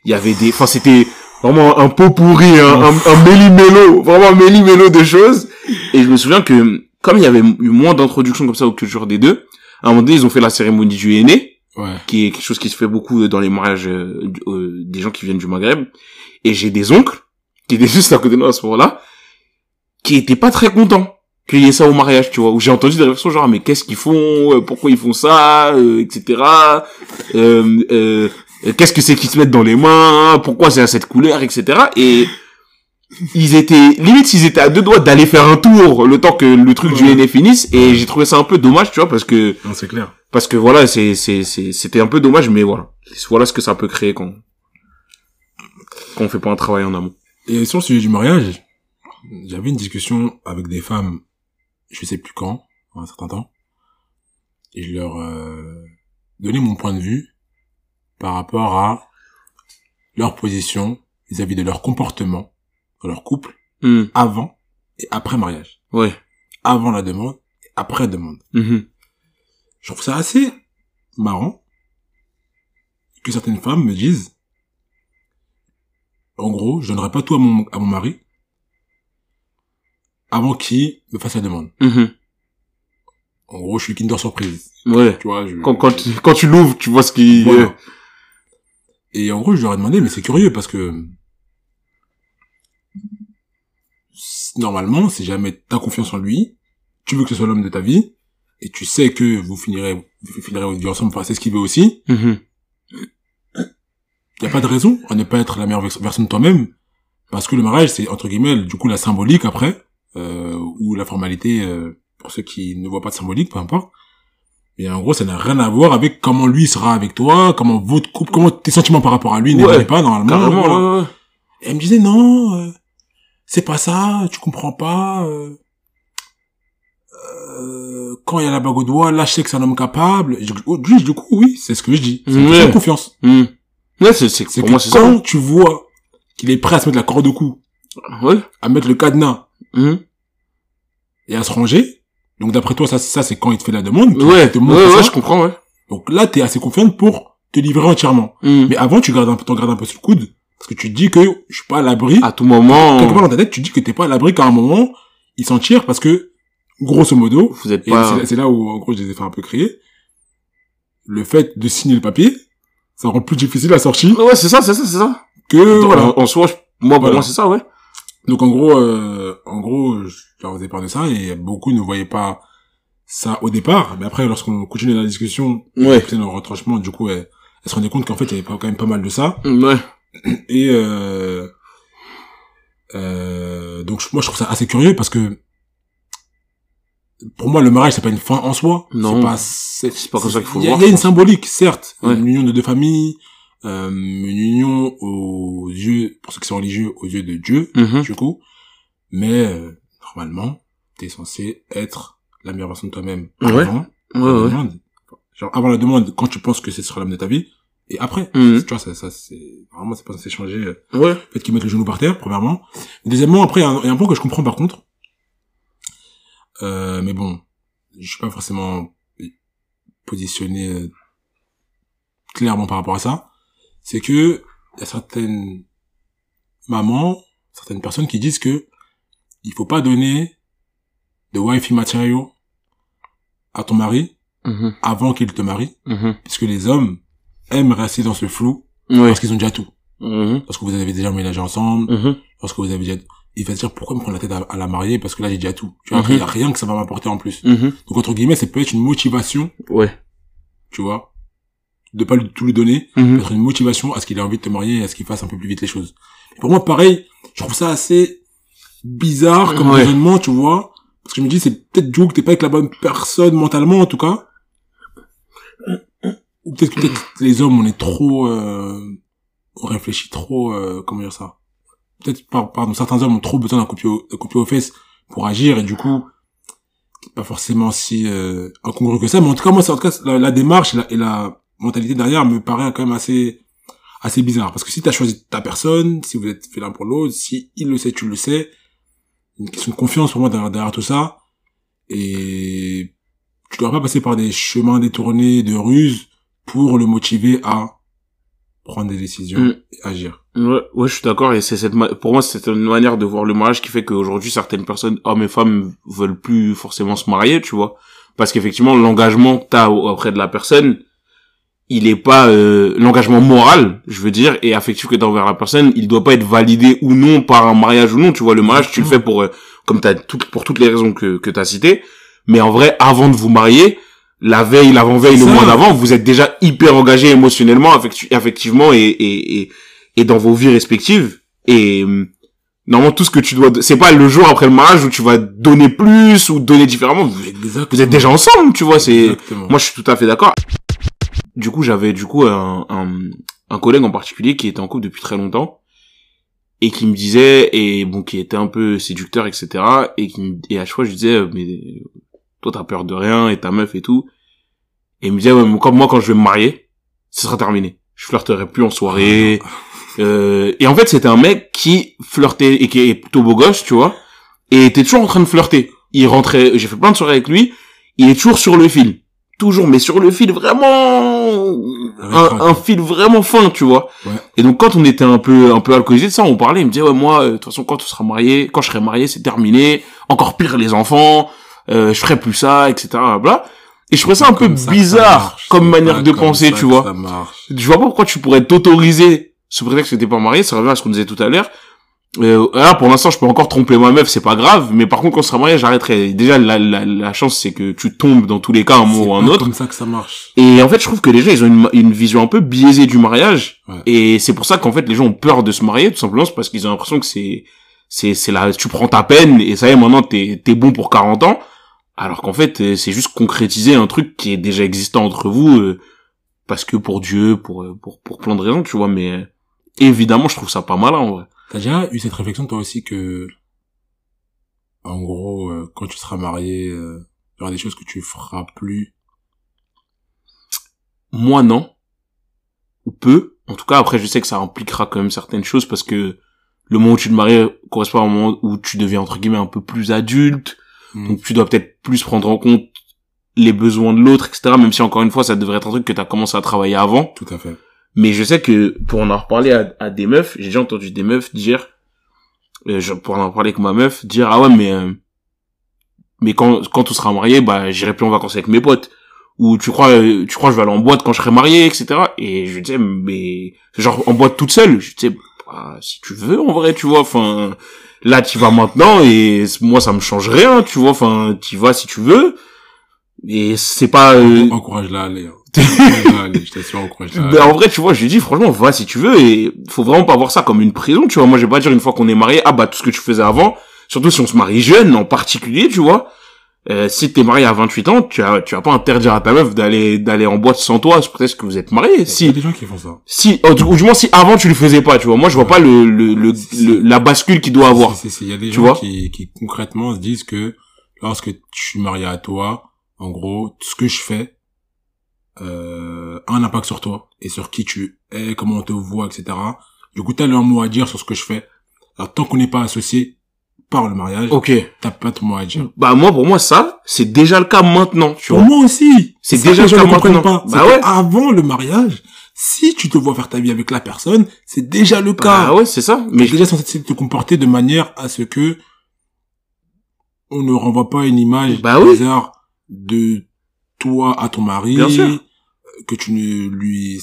il y avait des, enfin c'était vraiment un pot pourri, un, un, un méli-mélo, vraiment un méli-mélo de choses. Et je me souviens que comme il y avait eu moins d'introduction comme ça aux cultures des deux, à un moment donné ils ont fait la cérémonie du aîné Ouais. qui est quelque chose qui se fait beaucoup dans les mariages euh, euh, des gens qui viennent du Maghreb. Et j'ai des oncles qui étaient juste à côté de nous à ce moment-là, qui étaient pas très contents qu'il y ait ça au mariage, tu vois. Où j'ai entendu des réflexions genre mais qu'est-ce qu'ils font, euh, pourquoi ils font ça, euh, etc. Euh, euh, euh, qu'est-ce que c'est qu'ils se mettent dans les mains, pourquoi c'est à cette couleur, etc. Et ils étaient limite ils étaient à deux doigts d'aller faire un tour le temps que le truc du aîné finisse. Et j'ai trouvé ça un peu dommage, tu vois, parce que Non, c'est clair. parce que voilà, c'est c'est c'est c'était un peu dommage, mais voilà, voilà ce que ça peut créer quand quand on fait pas un travail en amont. Et sur le sujet du mariage, j'avais une discussion avec des femmes, je sais plus quand, un certain temps, et je leur euh, donnais mon point de vue par rapport à leur position vis-à-vis de leur comportement dans leur couple Hmm, avant et après mariage. Ouais. Avant la demande et après demande. Mhm. Je trouve ça assez marrant que certaines femmes me disent en gros, je donnerai pas tout à mon, à mon mari avant qu'il me fasse la demande. Mhm. En gros, je suis Kinder Surprise. Ouais. Tu vois, je, Quand quand tu, quand tu l'ouvres, tu vois ce qui. Voilà. Et en gros, je leur ai demandé, mais c'est curieux parce que normalement, si jamais t'as confiance en lui, tu veux que ce soit l'homme de ta vie, et tu sais que vous finirez, vous finirez votre vie ensemble, enfin, c'est ce qu'il veut aussi, Mhm. y a pas de raison à ne pas être la meilleure vers- version de toi-même, parce que le mariage, c'est, entre guillemets, du coup, la symbolique après, euh, ou la formalité, euh, pour ceux qui ne voient pas de symbolique, peu importe. Et en gros, ça n'a rien à voir avec comment lui sera avec toi, comment votre couple, comment tes sentiments par rapport à lui Ouais. n'évoluent pas, normalement. Voilà. ouais. Et elle me disait non, euh, c'est pas ça, tu comprends pas. Euh, euh, quand il y a la bague au doigt, là je sais que c'est un homme capable. Je, oh, du coup oui, c'est ce que je dis. C'est une de confiance. Mhm. Ouais, c'est, c'est, C'est pour que moi, c'est ça. quand tu vois qu'il est prêt à se mettre la corde au cou, Ouais. à mettre le cadenas Mhm. et à se ranger. Donc d'après toi, ça, ça c'est quand il te fait la demande. Ouais, te ouais, ouais, je comprends, ouais. Donc là, t'es assez confiante pour te livrer entièrement. Mhm. Mais avant, tu gardes un peu, t'en gardes un peu sur le coude. Parce que tu te dis que je suis pas à l'abri. À tout moment, quelque part dans ta tête, tu dis que t'es pas à l'abri qu'à un moment, ils s'en tirent parce que, grosso modo, vous êtes pas... c'est là- où, en gros, je les ai fait un peu crier, le fait de signer le papier, ça rend plus difficile la sortie Ouais, c'est ça, c'est ça, c'est ça. que, voilà. En, en soi, je- moi, pour Voilà. moi, c'est ça, ouais. Donc, en gros, euh, en gros, je leur faisais part de ça et beaucoup ne voyaient pas ça au départ. Mais après, lorsqu'on continuait la discussion, Ouais. on dans le retranchement, du coup, elle, elle se rendait compte qu'en fait, il y avait pas, quand même pas mal de ça. Ouais. Et euh, euh, donc moi je trouve ça assez curieux parce que pour moi le mariage c'est pas une fin en soi. Non. C'est pas c'est C'est pas comme ça qu'il faut y a- voir, Il y a une symbolique certes, Ouais. une union de deux familles, euh, une union aux yeux pour ceux qui sont religieux aux yeux de Dieu Mhm. du coup. Mais euh, normalement t'es censé être la meilleure version de toi-même Ouais. avant Ouais, la ouais. demande. Genre avant la demande quand tu penses que ce sera l'homme de ta vie et après. Mhm. Tu vois ça ça c'est vraiment c'est pas censé changer. euh, Ouais. le fait qu'ils mettent le genou par terre, premièrement. Deuxièmement, après, il y a un- point que je comprends par contre. Euh, mais bon, je suis pas forcément positionné euh, clairement par rapport à ça. C'est que il y a certaines mamans, certaines personnes qui disent que il faut pas donner de wifi material à ton mari Mhm. avant qu'il te marie, Mhm. puisque les hommes aiment rester dans ce flou Ouais. parce qu'ils ont déjà tout. Mhm. Parce que vous avez déjà ménagé ensemble, Mhm. parce que vous avez déjà il va se dire pourquoi me prendre la tête à, à la marier parce que là j'ai déjà tout tu vois il y a rien que ça va m'apporter en plus donc entre guillemets ça peut être une motivation Ouais. tu vois de pas lui- tout lui donner Mhm. peut être une motivation à ce qu'il ait envie de te marier et à ce qu'il fasse un peu plus vite les choses. Pour moi pareil je trouve ça assez bizarre comme Ouais. raisonnement tu vois. Parce que je me dis c'est peut-être Joe que t'es pas avec la bonne personne mentalement en tout cas. Ou peut-être que les hommes on est trop euh, on réfléchit trop euh, comment dire ça. Peut-être par- pardon certains hommes ont trop besoin d'un coup coup de pied aux fesses pour agir et du coup pas forcément si euh, incongru que ça. Mais en tout cas moi c'est en tout cas la, la démarche et la, et la mentalité derrière me paraît quand même assez assez bizarre parce que si t'as choisi ta personne si vous êtes fait l'un pour l'autre si il le sait tu le sais une question de confiance pour moi derrière, derrière tout ça et tu dois pas passer par des chemins détournés de ruses pour le motiver à prendre des décisions Mm. et agir Ouais, ouais, je suis d'accord et c'est cette pour moi c'est une manière de voir le mariage qui fait qu'aujourd'hui certaines personnes hommes et femmes veulent plus forcément se marier, tu vois. Parce qu'effectivement l'engagement que t'as au- auprès de la personne, il est pas euh, l'engagement moral, je veux dire, et affectif que t'as envers la personne, il doit pas être validé ou non par un mariage ou non, tu vois. Le mariage, tu le fais pour euh, comme t'as toutes pour toutes les raisons que que t'as citées, mais en vrai avant de vous marier, la veille, l'avant-veille, le Ça. mois d'avant, vous êtes déjà hyper engagé émotionnellement, affectu- affectivement et, et, et, et dans vos vies respectives. Et euh, normalement, tout ce que tu dois... C'est pas le jour après le mariage où tu vas donner plus ou donner différemment. Vous, vous êtes déjà ensemble, tu vois. C'est. Moi, je suis tout à fait d'accord. Du coup, j'avais du coup un, un, un collègue en particulier qui était en couple depuis très longtemps et qui me disait et bon qui était un peu séducteur etc et qui me- et à chaque fois je disais euh, mais toi t'as peur de rien et ta meuf et tout. Et il me disait ouais mais comme moi quand je vais me marier ce sera terminé. Je flirterai plus en soirée. Euh, et en fait c'était un mec qui flirtait et qui est plutôt beau gosse tu vois et était toujours en train de flirter. Il rentrait j'ai fait plein de soirées avec lui il est toujours sur le fil toujours mais sur le fil vraiment un, un fil vraiment fin tu vois. Ouais. et donc quand on était un peu un peu alcoolisé de ça on parlait il me disait ouais moi euh, de toute façon quand tu seras marié quand je serai marié c'est terminé. Encore pire les enfants euh, je ferai plus ça etc bla et je trouvais ça un peu ça ça bizarre comme manière de comme penser tu vois. Ça marche. je vois pas pourquoi tu pourrais t'autoriser sous prétexte que t'es pas marié ça revient à ce qu'on disait tout à l'heure Euh, là, pour l'instant, je peux encore tromper ma meuf, c'est pas grave. Mais par contre, quand on sera marié, j'arrêterai. Déjà, la, la, la chance, c'est que tu tombes dans tous les cas, un moment ou un C'est autre. comme ça que ça marche. Et en fait, je trouve que les gens, ils ont une, une vision un peu biaisée du mariage. Ouais. Et c'est pour ça qu'en fait, les gens ont peur de se marier, tout simplement, c'est parce qu'ils ont l'impression que c'est, c'est, c'est là, tu prends ta peine, et ça y est, maintenant, t'es, t'es bon pour 40 ans. Alors qu'en fait, euh, c'est juste concrétiser un truc qui est déjà existant entre vous, euh, parce que pour Dieu, pour, euh, pour, pour plein de raisons, tu vois, mais, euh, évidemment, je trouve ça pas mal, en vrai. T'as déjà eu cette réflexion toi aussi que, en gros, euh, quand tu seras marié, euh, il y aura des choses que tu feras plus? Moi, non. Ou peu. En tout cas, après, je sais que ça impliquera quand même certaines choses parce que le moment où tu te maries correspond à un moment où tu deviens, entre guillemets, un peu plus adulte. Hmm. Donc, tu dois peut-être plus prendre en compte les besoins de l'autre, etc. Même si, encore une fois, ça devrait être un truc que tu as commencé à travailler avant. Tout à fait. Mais je sais que, pour en reparler à, à des meufs, j'ai déjà entendu des meufs dire, euh, pour en parler avec ma meuf, dire, ah ouais, mais, euh, mais quand, quand on sera marié, bah, j'irai plus en vacances avec mes potes. Ou tu crois, euh, tu crois que je vais aller en boîte quand je serai marié, etc. Et je disais, mais, genre, en boîte toute seule. Je disais, bah, si tu veux, en vrai, tu vois, enfin, là, tu vas maintenant et moi, ça me change rien, tu vois, enfin, tu vas si tu veux. Et c'est pas, euh, Encourage-la à aller. hein. Je t'assure, à ben, en vrai, tu vois, je lui dis, franchement, va si tu veux, et faut vraiment pas voir ça comme une prison, tu vois. Moi, je vais pas dire une fois qu'on est marié, ah bah, tout ce que tu faisais avant, surtout si on se marie jeune, en particulier, tu vois. Euh, si t'es marié à 28 ans, tu as, tu vas pas interdire à ta meuf d'aller, d'aller en boîte sans toi, c'est peut-être que vous êtes mariés. Il y a Si, des gens qui font ça. si, ou du moins si avant tu le faisais pas, tu vois. Moi, je vois pas le, le, le, le- la bascule qu'il doit avoir. C'est- Il y a des Tu gens vois qui, qui concrètement se disent que lorsque je suis marié à toi, en gros, tout ce que je fais euh, a un impact sur toi et sur qui tu es, comment on te voit, etc. Du coup, t'as leur mot à dire sur ce que je fais. Alors, tant qu'on n'est pas associé par le mariage, Ok. t'as pas ton mot à dire. Bah, moi, pour moi, ça, c'est déjà le cas maintenant, tu Pour vois. moi aussi. C'est déjà le cas maintenant. pas. Bah ouais. Avant le mariage, si tu te vois faire ta vie avec la personne, c'est déjà le cas. Bah, ouais, c'est ça. Mais Mais déjà censé te comporter de manière à ce que on ne renvoie pas une image Bah oui. bizarre de toi à ton mari, Bien sûr. que tu ne lui,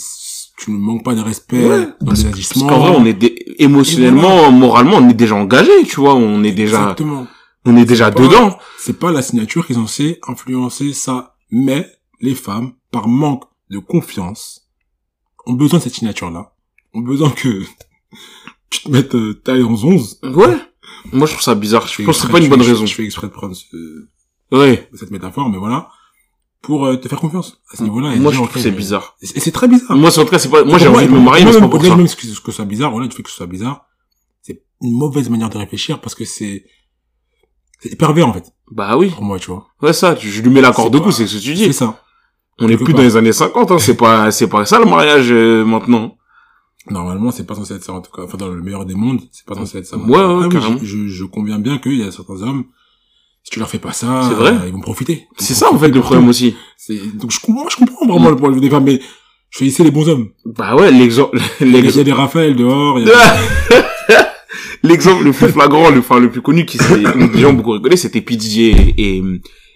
tu ne manques pas de respect Ouais, dans parce, tes parce agissements. qu'en vrai, on est émotionnellement, moralement, on est déjà engagé, tu vois. On est déjà, Exactement. on est déjà pas- dedans. C'est pas la signature qui est censée influencer ça. Mais les femmes, par manque de confiance, ont besoin de cette signature-là. Ont besoin que tu te mettes euh, taille en 11. Ouais. Moi, je trouve ça bizarre. Je fais pense que c'est pas une je bonne raison. Je fais exprès de prendre ce, Ouais. cette métaphore, mais voilà, pour euh, te faire confiance à ce niveau-là. et Moi, je trouve que c'est bizarre. Et c'est très bizarre. Moi, c'est en tout cas, c'est pas, moi, j'ai envie de me marier, mais c'est pas pour ça. même que, ce soit bizarre, voilà, du fait que ce soit bizarre, c'est une mauvaise manière de réfléchir parce que c'est, c'est pervers, en fait, Bah oui. pour moi, tu vois. Ouais, ça, tu- je lui mets la corde C'est de cou, pas- c'est ce que tu C'est dis. ça. On est quelque plus part. dans les années 50, hein. C'est pas, c'est pas ça le mariage, euh, maintenant. Normalement, c'est pas censé être ça, en tout cas. Enfin, dans le meilleur des mondes, c'est pas censé être ça. Ouais, ouais, Après, carrément. je, je, je conviens bien qu'il y a certains hommes, si tu leur fais pas ça, vrai. euh, ils vont profiter. C'est ça, en fait, le problème aussi. Donc je comprends, moi, je comprends vraiment le vue des femmes, mais choisissez les bons hommes. Bah ouais, l'exemple, Il y a- des Raphaël dehors, y a l'exemple le plus flagrant, le, enfin, le plus connu qui s'est, les gens ont beaucoup rigolé, c'était P. Diddy et, et,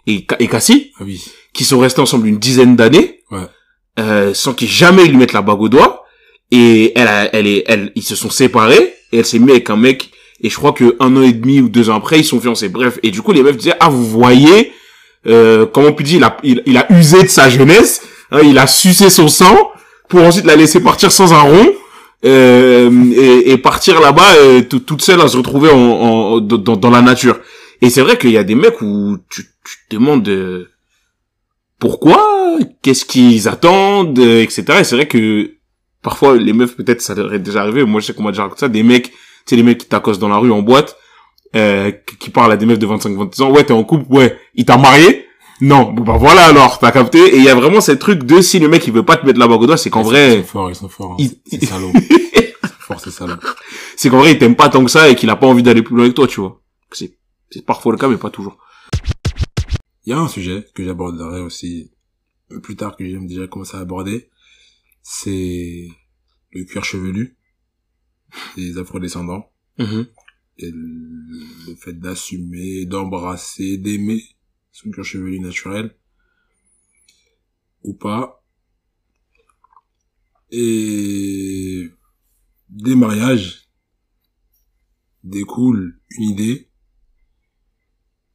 et, et Cassie, Ah oui. qui sont restés ensemble une dizaine d'années, Ouais. euh, sans qu'ils jamais lui mettent la bague au doigt. Et elle, a- elle est, elle, ils se sont séparés, et elle s'est mise avec un mec, et je crois que un an et demi ou deux ans après, ils sont fiancés. Bref. Et du coup, les meufs disaient, ah, vous voyez, euh, comment on peut dire, il a, il, a usé de sa jeunesse, hein, il a sucé son sang, pour ensuite la laisser partir sans un rond, euh, et, et partir là-bas, euh, tout- toute seule à se retrouver en, en- dans, dans la nature. Et c'est vrai qu'il y a des mecs où tu, tu te demandes, euh, pourquoi, qu'est-ce qu'ils attendent, euh, etc. Et c'est vrai que parfois les meufs peut-être ça leur est déjà arrivé. Moi je sais qu'on m'a déjà raconté ça, des mecs, sais les mecs qui t'accostent dans la rue en boîte, euh, qui parlent à des meufs de 25-26 ans. Ouais t'es en couple, ouais. Il t'a marié? Non. Bon bah voilà alors, t'as capté? Et il y a vraiment ce truc de si le mec il veut pas te mettre la bague au doigt, c'est qu'en Ils vrai, sont forts, ils sont forts. hein. il- C'est c'est salaud. Fort, c'est salaud. c'est qu'en vrai il t'aime pas tant que ça et qu'il a pas envie d'aller plus loin avec toi, tu vois. C'est c'est parfois le cas mais pas toujours. Il y a un sujet que j'aborderai aussi plus tard, que j'aime déjà commencer à aborder. C'est le cuir chevelu des afrodescendants. Mhm. Et le fait d'assumer, d'embrasser, d'aimer son cuir chevelu naturel. Ou pas. Et des mariages découle une idée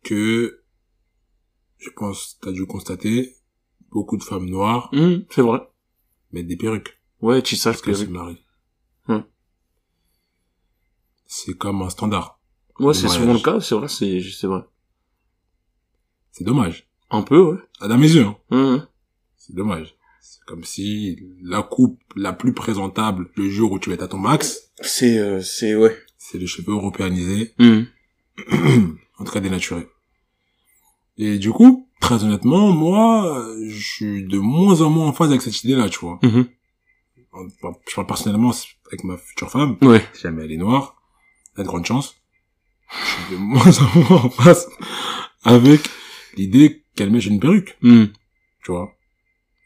que, je pense, t'as dû constater, beaucoup de femmes noires Hum, c'est vrai. mettent des perruques Ouais, tu sais parce qu'elles se marient. Hum. C'est comme un standard. Ouais, c'est souvent le cas, c'est vrai, c'est, c'est vrai. C'est dommage. Un peu, ouais. À mes yeux, hein. Hum, C'est dommage. C'est comme si la coupe la plus présentable le jour où tu vas être à ton max, C'est, euh, c'est, ouais. c'est les cheveux européanisés, Hum. en tout cas dénaturés. Et du coup, très honnêtement, moi, je suis de moins en moins en phase avec cette idée-là, tu vois. Mhm. Je parle personnellement avec ma future femme, Ouais. si jamais elle est noire, elle a de grandes chances. Je suis de moins en moins en phase avec l'idée qu'elle mette une perruque. Hum. tu vois.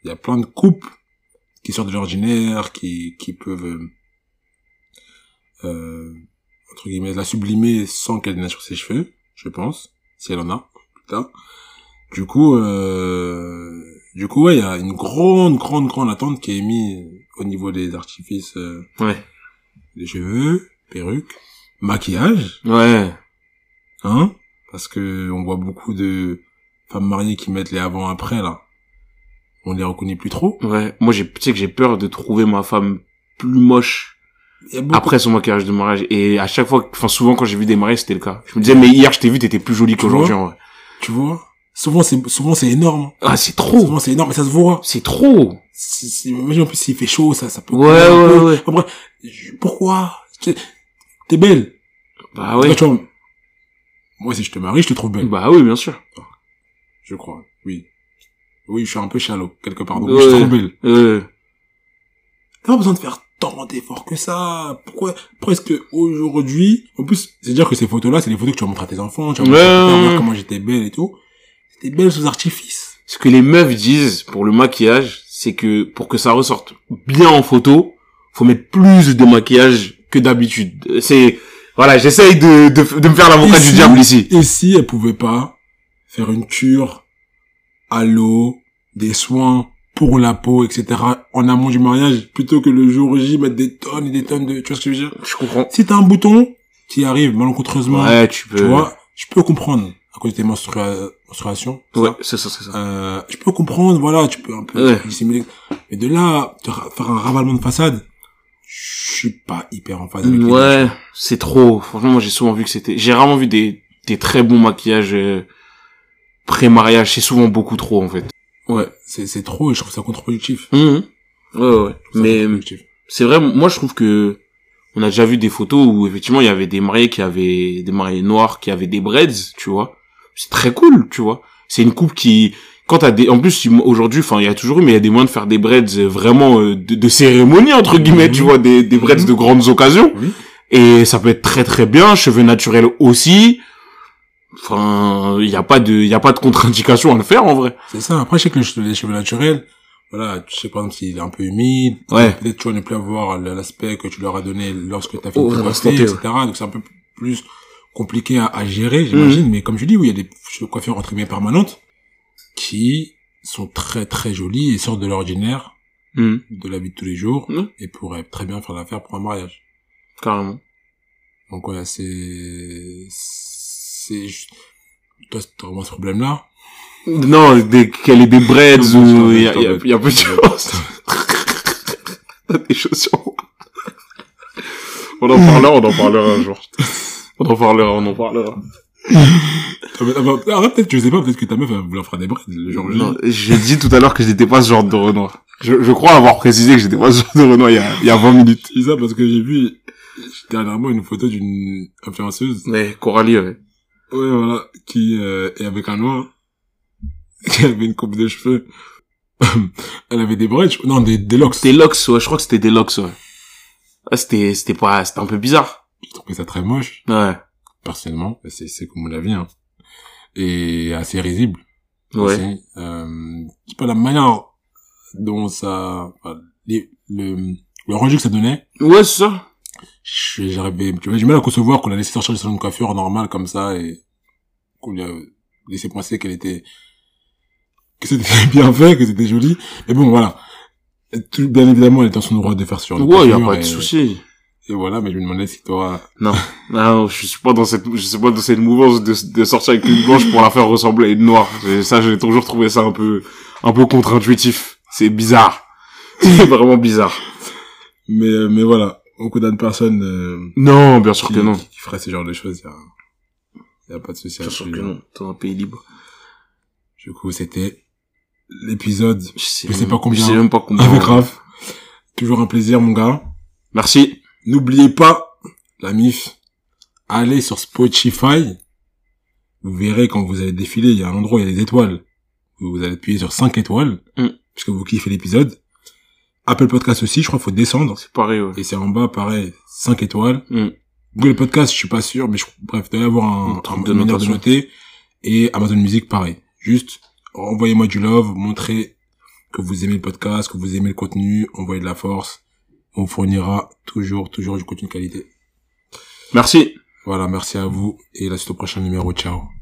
Il y a plein de coupes qui sortent de l'ordinaire, qui, qui peuvent, euh, euh, entre guillemets, la sublimer sans qu'elle dénature ses cheveux, je pense, si elle en a, putain. Du coup, euh, du coup, ouais, il y a une grande, grande, grande attente qui est mise au niveau des artifices, euh, Ouais. des cheveux, perruques, maquillage, Ouais. hein, parce que on voit beaucoup de femmes mariées qui mettent les avant-après, là. On les reconnaît plus trop. Ouais. Moi, j'ai, tu sais que j'ai peur de trouver ma femme plus moche après son maquillage de mariage. Et à chaque fois, enfin, souvent quand j'ai vu des mariés, c'était le cas. Je me disais, mais hier, je t'ai vu, t'étais plus jolie qu'aujourd'hui, en vrai. Tu vois? Souvent c'est souvent c'est énorme. Ah, c'est trop. Souvent c'est énorme, mais ça se voit. C'est trop. Imagine en plus s'il fait chaud, ça ça peut. Ouais, ouais, ouais. Après, je- pourquoi? T'es belle. Bah ouais. Vois, moi si je te marie, je te trouve belle. Bah oui, bien sûr. Je crois. Oui. Oui, je suis un peu shallow quelque part. Donc Ouais. je te trouve belle. Euh, T'as pas besoin de faire tant d'efforts que ça. Pourquoi Presque aujourd'hui. En plus, c'est dire que ces photos-là, c'est les photos que tu vas montrer à tes enfants. Tu vas Ouais, montrer à ouais, ouais. comment j'étais belle et tout. C'était belle sous artifice. ce que les meufs disent pour le maquillage, c'est que pour que ça ressorte bien en photo, faut mettre plus de maquillage que d'habitude. C'est voilà, j'essaye de, de de me faire l'avocat du diable ici. Et si elle pouvait pas faire une cure à l'eau, des soins pour la peau, etc., en amont du mariage, plutôt que le jour J, mettre des tonnes et des tonnes de, tu vois ce que je veux dire? Je comprends. Si t'as un bouton qui arrive malencontreusement, Ouais, tu peux. tu vois, je peux comprendre à cause de tes menstrua- menstruations. Ouais, c'est ça, c'est ça. Euh, je peux comprendre, voilà, tu peux un peu Ouais. dissimuler. Mais de là, faire un ravalement de façade, je suis pas hyper en phase avec Ouais, c'est trop. Franchement, moi j'ai souvent vu que c'était. J'ai rarement vu des des très bons maquillages euh, pré-mariage. C'est souvent beaucoup trop en fait. Ouais, c'est, c'est trop et je trouve ça contre-productif. Mhm. Ouais, ouais. ouais. Mais c'est vrai, moi je trouve que on a déjà vu des photos où effectivement il y avait des mariés qui avaient des mariés noirs qui avaient des braids, tu vois. C'est très cool, tu vois. C'est une coupe qui quand t'as des en plus aujourd'hui enfin il y a toujours eu mais il y a des moyens de faire des braids euh, vraiment euh, de, de cérémonie entre guillemets, Mhm. tu vois des des braids Mhm. de grandes occasions et ça peut être très très bien, cheveux naturels aussi. Enfin, il y a pas de il y a pas de contre-indication à le faire en vrai. C'est ça. Après, je sais que le- les cheveux naturels, voilà, tu sais, par exemple, s'il est un peu humide, Ouais. peut-être tu vas ne plus avoir le- l'aspect que tu leur as donné lorsque tu as fait Oh, coiffée, T, etc. Donc c'est un peu plus compliqué à, à gérer, j'imagine. Mais comme je dis, oui, il y a des coiffures entre guillemets permanentes qui sont très très jolies et sortent de l'ordinaire, Mhm. de la vie de tous les jours, et pourraient très bien faire l'affaire pour un mariage. Carrément. Donc ouais, c'est... c'est... Toi, t'as vraiment ce problème-là? Non, des, qu'elle ait des Non, ou il y a, y a, y a peu de choses. Des choses sur moi. On en parlera, on en parlera un jour. On en parlera, on en parlera. Ah, mais- ah, bah, Arrête, peut-être, je sais pas, peut-être que ta meuf, elle vous la fera des braids. Non, j'ai dit tout à l'heure que j'étais pas ce genre de Renoir. Je, je crois avoir précisé que j'étais pas ce genre de Renoir il y a, il y a 20 minutes. C'est ça parce que j'ai vu dernièrement une photo d'une influenceuse. Mais Coralie, ouais. Ouais, voilà, qui euh, est avec un noir, qui avait une coupe de cheveux. Elle avait des braids, non, des, des locks. Des locks, ouais, je crois que c'était des locks, ouais. Ah, c'était, c'était pas, c'était un peu bizarre. J'ai trouvé ça très moche, Ouais. Personnellement. C'est, c'est comme mon avis, hein. Et assez risible. Ouais. Euh, c'est pas la manière dont ça, enfin, les- le, le rendu que ça donnait. Ouais, c'est ça. J'arrivais, tu vois, j'ai du mal à concevoir qu'on a laissé sortir du salon de coiffure normal comme ça et qu'on lui a laissé penser qu'elle était, que c'était bien fait, que c'était joli. Mais bon, voilà. Tout- bien évidemment, elle est dans son droit de faire sur une Ouais, y a pas de et- souci. Et voilà, mais je me demandais si toi... Non, non, je suis pas dans cette, je suis pas dans cette mouvance de, de sortir avec une blanche pour la faire ressembler à une noire. Et ça, j'ai toujours trouvé ça un peu, un peu contre-intuitif. C'est bizarre. C'est vraiment bizarre. Mais, euh, mais voilà, on condamne personne euh, Non, bien sûr qui, que non. qui ferait ce genre de choses. Il y a, y a pas de souci. Bien sûr que là-dessus. non. Dans un pays libre. Du coup, c'était l'épisode Je sais, Je sais même- pas combien. Je sais même pas combien. avec Raph. Toujours un plaisir, mon gars. Merci. N'oubliez pas, la MIF, allez sur Spotify. Vous verrez quand vous allez défiler, il y a un endroit, il y a des étoiles. Vous allez appuyer sur 5 étoiles, Mm. puisque vous kiffez l'épisode. Apple Podcast aussi, je crois qu'il faut descendre. C'est pareil, ouais. Et c'est en bas, pareil, 5 étoiles. Mm. Google Podcast, je suis pas sûr, mais je, bref, doit y avoir un, Un de manière de noter. Et Amazon Music, pareil. Juste, envoyez-moi du love, montrez que vous aimez le podcast, que vous aimez le contenu, envoyez de la force. On fournira toujours, toujours du contenu de qualité. Merci. Voilà, merci à vous. Et là, c'est au prochain numéro. Ciao.